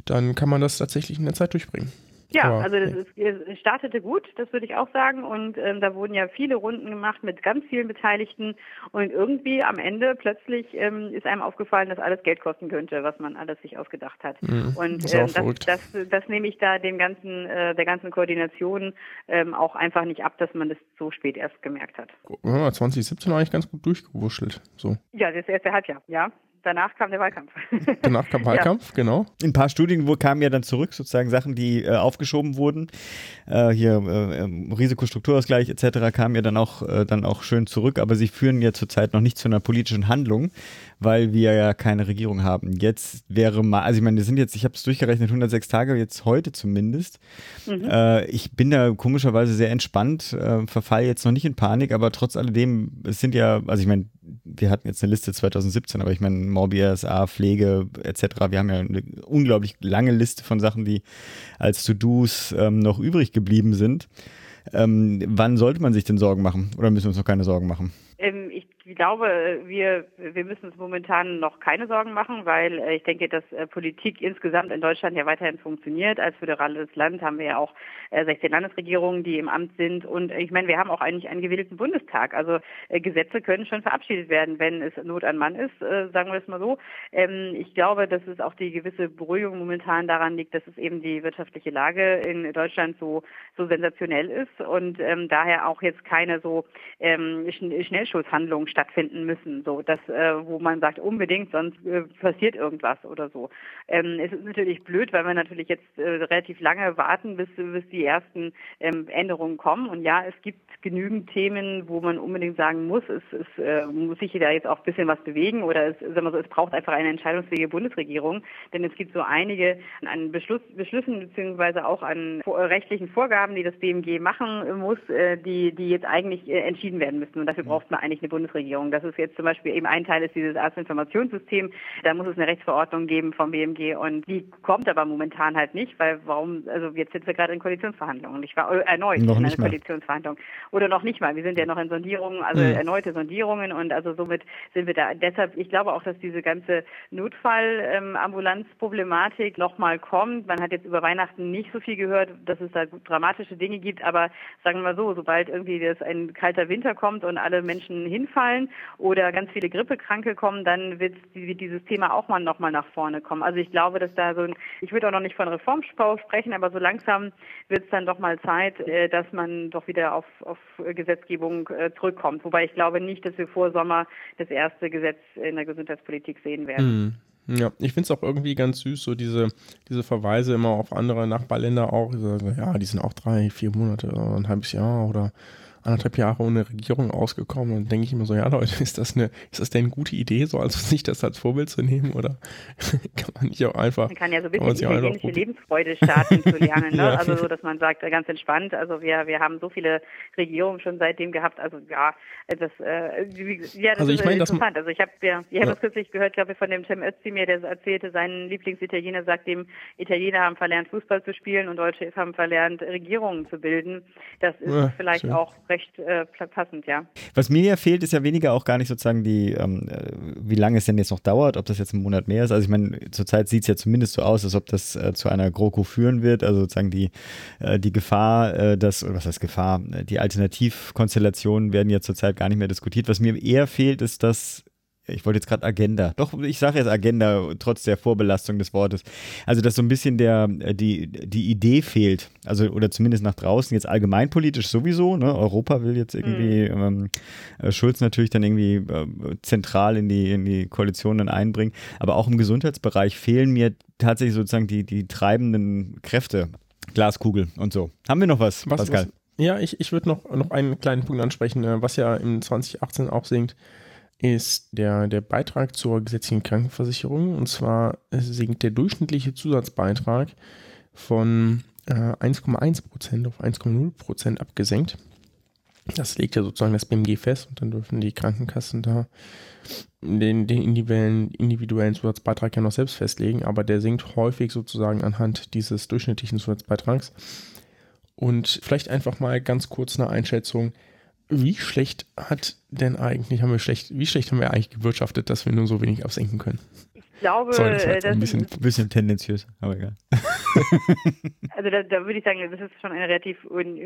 dann kann man das tatsächlich in der Zeit durchbringen. Ja, Aber, also das ist, es startete gut, das würde ich auch sagen. Und ähm, da wurden ja viele Runden gemacht mit ganz vielen Beteiligten. Und irgendwie am Ende plötzlich ähm, ist einem aufgefallen, dass alles Geld kosten könnte, was man alles sich ausgedacht hat. Mhm, und ähm, das, das, das, nehme ich da dem ganzen, äh, der ganzen Koordination ähm, auch einfach nicht ab, dass man das so spät erst gemerkt hat. Ja, 2017 war eigentlich ganz gut durchgewurschtelt. So. Ja, das erste Halbjahr, ja danach kam der Wahlkampf. Danach kam Wahlkampf, ja. genau. In ein paar Studien wo kamen ja dann zurück, sozusagen Sachen, die äh, aufgeschoben wurden. Äh, hier äh, ähm, Risikostrukturausgleich etc. kamen ja dann auch, äh, dann auch schön zurück, aber sie führen ja zurzeit noch nicht zu einer politischen Handlung, weil wir ja keine Regierung haben. Jetzt wäre mal, also ich meine, wir sind jetzt, ich habe es durchgerechnet, 106 Tage, jetzt heute zumindest. Mhm. Äh, ich bin da komischerweise sehr entspannt, äh, verfall jetzt noch nicht in Panik, aber trotz alledem, es sind ja, also ich meine, wir hatten jetzt eine Liste 2017, aber ich meine, Morbius, A, Pflege etc. Wir haben ja eine unglaublich lange Liste von Sachen, die als To-Dos ähm, noch übrig geblieben sind. Ähm, wann sollte man sich denn Sorgen machen? Oder müssen wir uns noch keine Sorgen machen? Ähm, ich glaube, wir, wir müssen uns momentan noch keine Sorgen machen, weil äh, ich denke, dass äh, Politik insgesamt in Deutschland ja weiterhin funktioniert. Als föderales Land haben wir ja auch 16 äh, Landesregierungen, die im Amt sind. Und ich meine, wir haben auch eigentlich einen gewählten Bundestag. Also Gesetze können schon verabschiedet werden, wenn es Not an Mann ist, sagen wir es mal so. Ähm, ich glaube, dass es auch die gewisse Beruhigung momentan daran liegt, dass es eben die wirtschaftliche Lage in Deutschland so, so sensationell ist und ähm, daher auch jetzt keine so ähm, Schnellschusshandlungen stattfinden müssen, so dass äh, wo man sagt unbedingt, sonst äh, passiert irgendwas oder so. Ähm, es ist natürlich blöd, weil wir natürlich jetzt äh, relativ lange warten, bis, bis die ersten ähm, Änderungen kommen. Und ja, es gibt genügend Themen, wo man unbedingt sagen muss, es, es äh, muss sich da jetzt auch ein bisschen was bewegen oder es, sagen wir so, es braucht einfach eine entscheidungsfähige Bundesregierung, denn es gibt so einige an Beschluss, Beschlüssen beziehungsweise auch an rechtlichen Vorgaben, die das BMG machen muss, äh, die, die jetzt eigentlich äh, entschieden werden müssen. Und dafür braucht man eigentlich eine Bundesregierung. Bundesregierung. Das ist jetzt zum Beispiel eben ein Teil ist dieses Arztinformationssystem. Da muss es eine Rechtsverordnung geben vom BMG und die kommt aber momentan halt nicht, weil warum, also jetzt sind wir gerade in Koalitionsverhandlungen. Ich war erneut noch in einer Koalitionsverhandlung. Oder noch nicht mal. Wir sind ja noch in Sondierungen, also mhm. erneute Sondierungen und also somit sind wir da. Deshalb, ich glaube auch, dass diese ganze Notfallambulanzproblematik ähm, nochmal kommt. Man hat jetzt über Weihnachten nicht so viel gehört, dass es da dramatische Dinge gibt, aber sagen wir mal so, sobald irgendwie das ein kalter Winter kommt und alle Menschen hinfallen, ausfallen oder ganz viele Grippekranke kommen, dann wird, dieses Thema auch mal nochmal nach vorne kommen. Also ich glaube, dass da so ein, ich würde auch noch nicht von Reformspau sprechen, aber so langsam wird es dann doch mal Zeit, äh, dass man doch wieder auf, auf Gesetzgebung äh, zurückkommt. Wobei ich glaube nicht, dass wir vor Sommer das erste Gesetz in der Gesundheitspolitik sehen werden. Mhm. Ja, ich finde es auch irgendwie ganz süß, so diese, diese Verweise immer auf andere Nachbarländer auch. Ja, die sind auch drei, vier Monate, ein halbes Jahr oder anderthalb Jahre ohne Regierung ausgekommen und denke ich immer so, ja Leute, ist das eine, ist das denn eine gute Idee, so als sich das als Vorbild zu nehmen oder kann man nicht auch einfach. Man kann ja so ein bisschen italienische Lebensfreude starten zu lernen, ne? ja. also so, dass man sagt, ganz entspannt, also wir, wir haben so viele Regierungen schon seitdem gehabt, also ja, das, äh, ja, das also ich ist meine, interessant. Also ich habe ja, ich habe ja. das kürzlich gehört, glaube ich, von dem Tim Özdemir, der erzählte, sein Lieblingsitaliener sagt dem, Italiener haben verlernt, Fußball zu spielen und Deutsche haben verlernt, Regierungen zu bilden. Das ist ja, vielleicht schön. auch recht äh, passend, ja. Was mir ja fehlt, ist ja weniger auch gar nicht sozusagen die, ähm, äh, wie lange es denn jetzt noch dauert, ob das jetzt ein Monat mehr ist. Also ich meine, zurzeit sieht es ja zumindest so aus, als ob das äh, zu einer GroKo führen wird. Also sozusagen die, äh, die Gefahr, äh, dass, oder was heißt Gefahr, die Alternativkonstellationen werden ja zurzeit gar nicht mehr diskutiert. Was mir eher fehlt, ist, dass ich wollte jetzt gerade Agenda. Doch, ich sage jetzt Agenda, trotz der Vorbelastung des Wortes. Also, dass so ein bisschen der, äh, die, die Idee fehlt. Also, oder zumindest nach draußen, jetzt allgemeinpolitisch sowieso. Ne? Europa will jetzt irgendwie mhm. ähm, äh, Schulz natürlich dann irgendwie äh, zentral in die, in die Koalition dann einbringen. Aber auch im Gesundheitsbereich fehlen mir tatsächlich sozusagen die, die treibenden Kräfte. Glaskugel und so. Haben wir noch was, was Pascal? Was? Ja, ich, ich würde noch, noch einen kleinen Punkt ansprechen, was ja im 2018 auch sinkt ist der, der Beitrag zur gesetzlichen Krankenversicherung. Und zwar sinkt der durchschnittliche Zusatzbeitrag von äh, 1,1% auf 1,0% abgesenkt. Das legt ja sozusagen das BMG fest und dann dürfen die Krankenkassen da den, den individuellen, individuellen Zusatzbeitrag ja noch selbst festlegen, aber der sinkt häufig sozusagen anhand dieses durchschnittlichen Zusatzbeitrags. Und vielleicht einfach mal ganz kurz eine Einschätzung, wie schlecht hat denn eigentlich, haben wir schlecht, wie schlecht haben wir eigentlich gewirtschaftet, dass wir nur so wenig absenken können? Ich glaube, Sorry, das, das ein bisschen, bisschen tendenziös, aber egal. also da, da, würde ich sagen, das ist schon eine relativ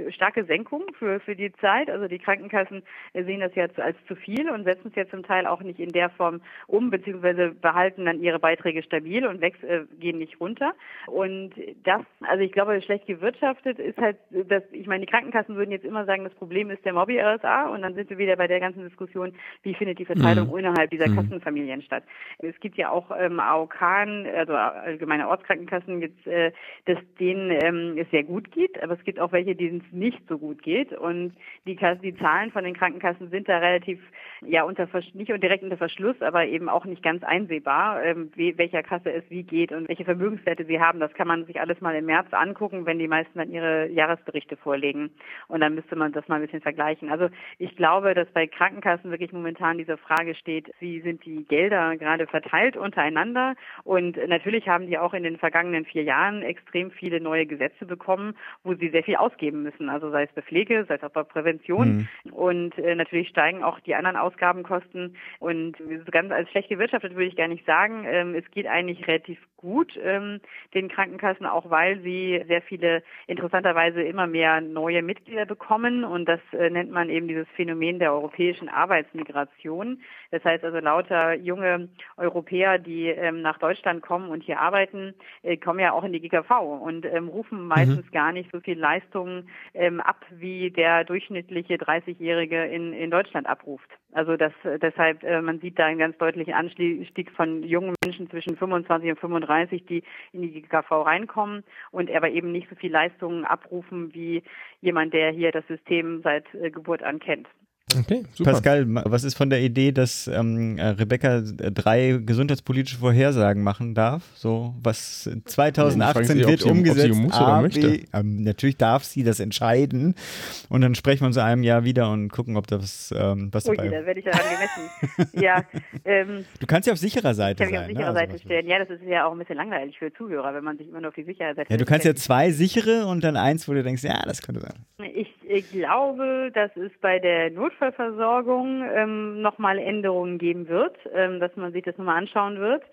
starke Senkung für, für die Zeit. Also die Krankenkassen sehen das jetzt als zu viel und setzen es ja zum Teil auch nicht in der Form um, beziehungsweise behalten dann ihre Beiträge stabil und wächst, äh, gehen nicht runter. Und das, also ich glaube, schlecht gewirtschaftet ist halt, dass, ich meine, die Krankenkassen würden jetzt immer sagen, das Problem ist der Mobby-RSA und dann sind wir wieder bei der ganzen Diskussion, wie findet die Verteilung mhm. innerhalb dieser mhm. Kassenfamilien statt. Es gibt ja auch ähm, AOK, also allgemeine Ortskrankenkassen, jetzt, äh, dass denen ähm, es sehr gut geht, aber es gibt auch welche, denen es nicht so gut geht. Und die, die Zahlen von den Krankenkassen sind da relativ, ja, unter nicht direkt unter Verschluss, aber eben auch nicht ganz einsehbar, ähm, wie, welcher Kasse es wie geht und welche Vermögenswerte sie haben. Das kann man sich alles mal im März angucken, wenn die meisten dann ihre Jahresberichte vorlegen. Und dann müsste man das mal ein bisschen vergleichen. Also ich glaube, dass bei Krankenkassen wirklich momentan diese Frage steht, wie sind die Gelder gerade verteilt untereinander? Und natürlich haben die auch in den vergangenen vier Jahren extrem viele neue Gesetze bekommen, wo sie sehr viel ausgeben müssen. Also sei es bei Pflege, sei es auch bei Prävention. Mhm. Und äh, natürlich steigen auch die anderen Ausgabenkosten. Und ganz als schlecht gewirtschaftet würde ich gar nicht sagen. Ähm, es geht eigentlich relativ gut ähm, den Krankenkassen, auch weil sie sehr viele interessanterweise immer mehr neue Mitglieder bekommen. Und das äh, nennt man eben dieses Phänomen der europäischen Arbeitsmigration. Das heißt also lauter junge Europäer, die ähm, nach Deutschland kommen und hier arbeiten, äh, kommen ja auch in die GKV und ähm, rufen meistens mhm. gar nicht so viel Leistungen ähm, ab, wie der durchschnittliche 30-Jährige in, in Deutschland abruft. Also das, deshalb, äh, man sieht da einen ganz deutlichen Anstieg von jungen Menschen zwischen 25 und 35, die in die GKV reinkommen und aber eben nicht so viel Leistungen abrufen wie jemand, der hier das System seit äh, Geburt an kennt. Okay, super. Pascal, was ist von der Idee, dass ähm, äh, Rebecca äh, drei gesundheitspolitische Vorhersagen machen darf? So, was 2018 ja, wird sie, umgesetzt. muss A, oder möchte. B, ähm, natürlich darf sie das entscheiden. Und dann sprechen wir uns in einem Jahr wieder und gucken, ob das ähm, was oh, dabei da werde ich daran gemessen. ja, ähm, du kannst ja auf sicherer Seite sein. Ich kann mich auf sicherer ne? Seite stellen. Ja, das ist ja auch ein bisschen langweilig für Zuhörer, wenn man sich immer nur auf die sichere Seite Ja, du kannst ja zwei sichere und dann eins, wo du denkst, ja, das könnte sein. Ich, ich glaube, dass es bei der Notfall Notfallversorgung ähm, nochmal Änderungen geben wird, ähm, dass man sich das nochmal anschauen wird.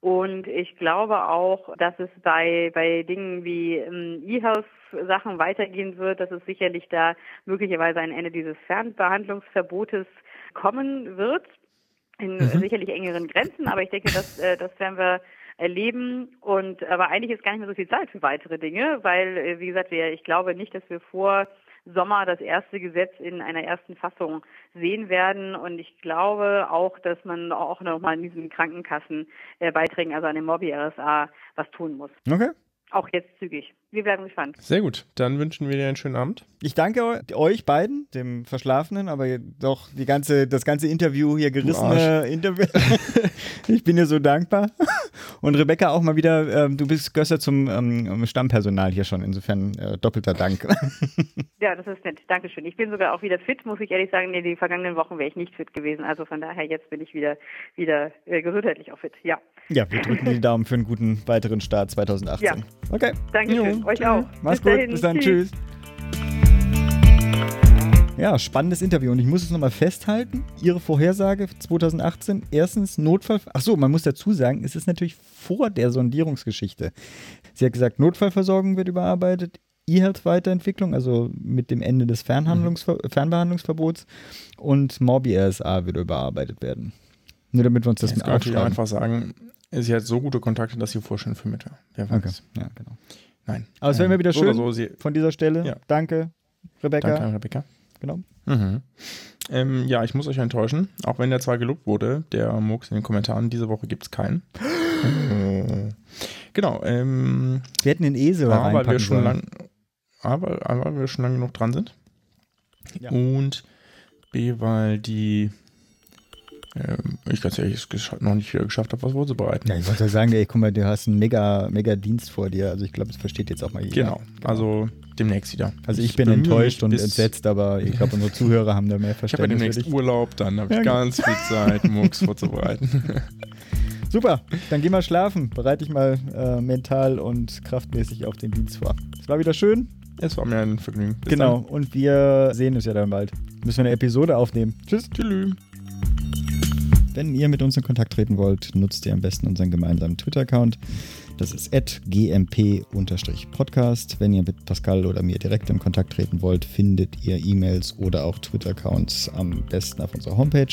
Und ich glaube auch, dass es bei, bei Dingen wie ähm, E-Health-Sachen weitergehen wird, dass es sicherlich da möglicherweise ein Ende dieses Fernbehandlungsverbotes kommen wird. In mhm. sicherlich engeren Grenzen, aber ich denke, dass, äh, das werden wir erleben. Und aber eigentlich ist gar nicht mehr so viel Zeit für weitere Dinge, weil, äh, wie gesagt, wir, ich glaube nicht, dass wir vor Sommer das erste Gesetz in einer ersten Fassung sehen werden. Und ich glaube auch, dass man auch nochmal in diesen Krankenkassenbeiträgen, also an dem Mobby-RSA, was tun muss. Okay. auch jetzt zügig. Wir bleiben gespannt. Sehr gut. Dann wünschen wir dir einen schönen Abend. Ich danke euch beiden, dem Verschlafenen, aber doch die ganze, das ganze Interview hier gerissene Interview. ich bin dir so dankbar. Und Rebecca auch mal wieder, ähm, du bist Gösser zum ähm, Stammpersonal hier schon, insofern äh, doppelter Dank. ja, das ist nett. Dankeschön. Ich bin sogar auch wieder fit, muss ich ehrlich sagen. In den vergangenen Wochen wäre ich nicht fit gewesen. Also von daher, jetzt bin ich wieder, wieder äh, gesundheitlich auch fit. Ja. Ja, wir drücken die Daumen für einen guten weiteren Start 2018. Ja. Okay. Dankeschön. Euch auch. Mach's bis gut. Dahin. Bis dann. Tschüss. Ja, spannendes Interview. Und ich muss es nochmal festhalten. Ihre Vorhersage 2018, erstens Notfall. Achso, man muss dazu sagen, es ist natürlich vor der Sondierungsgeschichte. Sie hat gesagt, Notfallversorgung wird überarbeitet, E-Health-Weiterentwicklung, also mit dem Ende des Fernhandlungsver mhm. Fernbehandlungsverbots und Morbi-RSA wird überarbeitet werden. Nur damit wir uns das Jetzt mit aufschreiben. Ich einfach sagen, sie hat so gute Kontakte, dass sie Vorstellen für Mitte. Wer weiß. Okay. Ja, genau. Nein. Aber es wäre mir wieder schön so, von dieser Stelle. Ja. Danke, Rebecca. Danke, Rebecca. Genau. Mhm. Ähm, ja, ich muss euch enttäuschen, auch wenn der zwar gelobt wurde, der Murks in den Kommentaren, diese Woche gibt es keinen. äh, genau. Ähm, wir hätten den Esel A, weil wir schon lang, aber, aber wir schon lange genug dran sind. Ja. Und B, weil die ich ganz ehrlich es noch nicht geschafft habe, was vorzubereiten. Ja, ich wollte sagen, ey, guck mal, du hast einen mega, mega Dienst vor dir. Also ich glaube, das versteht jetzt auch mal jeder. Genau, genau. also demnächst wieder. Also ich, ich bin enttäuscht und entsetzt, aber ich glaube, unsere Zuhörer haben da mehr Verständnis. Ich habe ja demnächst Urlaub, dann habe ich ja, ganz viel Zeit, Mucks vorzubereiten. Super, dann geh mal schlafen. Bereite dich mal äh, mental und kraftmäßig auf den Dienst vor. Es war wieder schön. Es war mir ein Vergnügen. Bis genau, dann. und wir sehen uns ja dann bald. Müssen wir eine Episode aufnehmen. Tschüss. Tschüss. Wenn ihr mit uns in Kontakt treten wollt, nutzt ihr am besten unseren gemeinsamen Twitter-Account. Das ist gmp-podcast. Wenn ihr mit Pascal oder mir direkt in Kontakt treten wollt, findet ihr E-Mails oder auch Twitter-Accounts am besten auf unserer Homepage.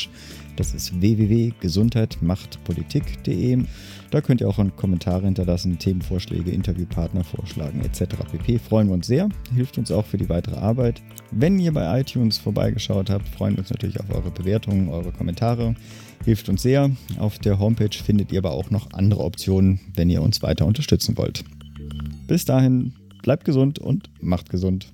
Das ist www.gesundheitmachtpolitik.de. Da könnt ihr auch Kommentare hinterlassen, Themenvorschläge, Interviewpartner vorschlagen etc. pp. Freuen wir uns sehr, hilft uns auch für die weitere Arbeit. Wenn ihr bei iTunes vorbeigeschaut habt, freuen wir uns natürlich auf eure Bewertungen, eure Kommentare hilft uns sehr. Auf der Homepage findet ihr aber auch noch andere Optionen, wenn ihr uns weiter unterstützen wollt. Bis dahin, bleibt gesund und macht gesund.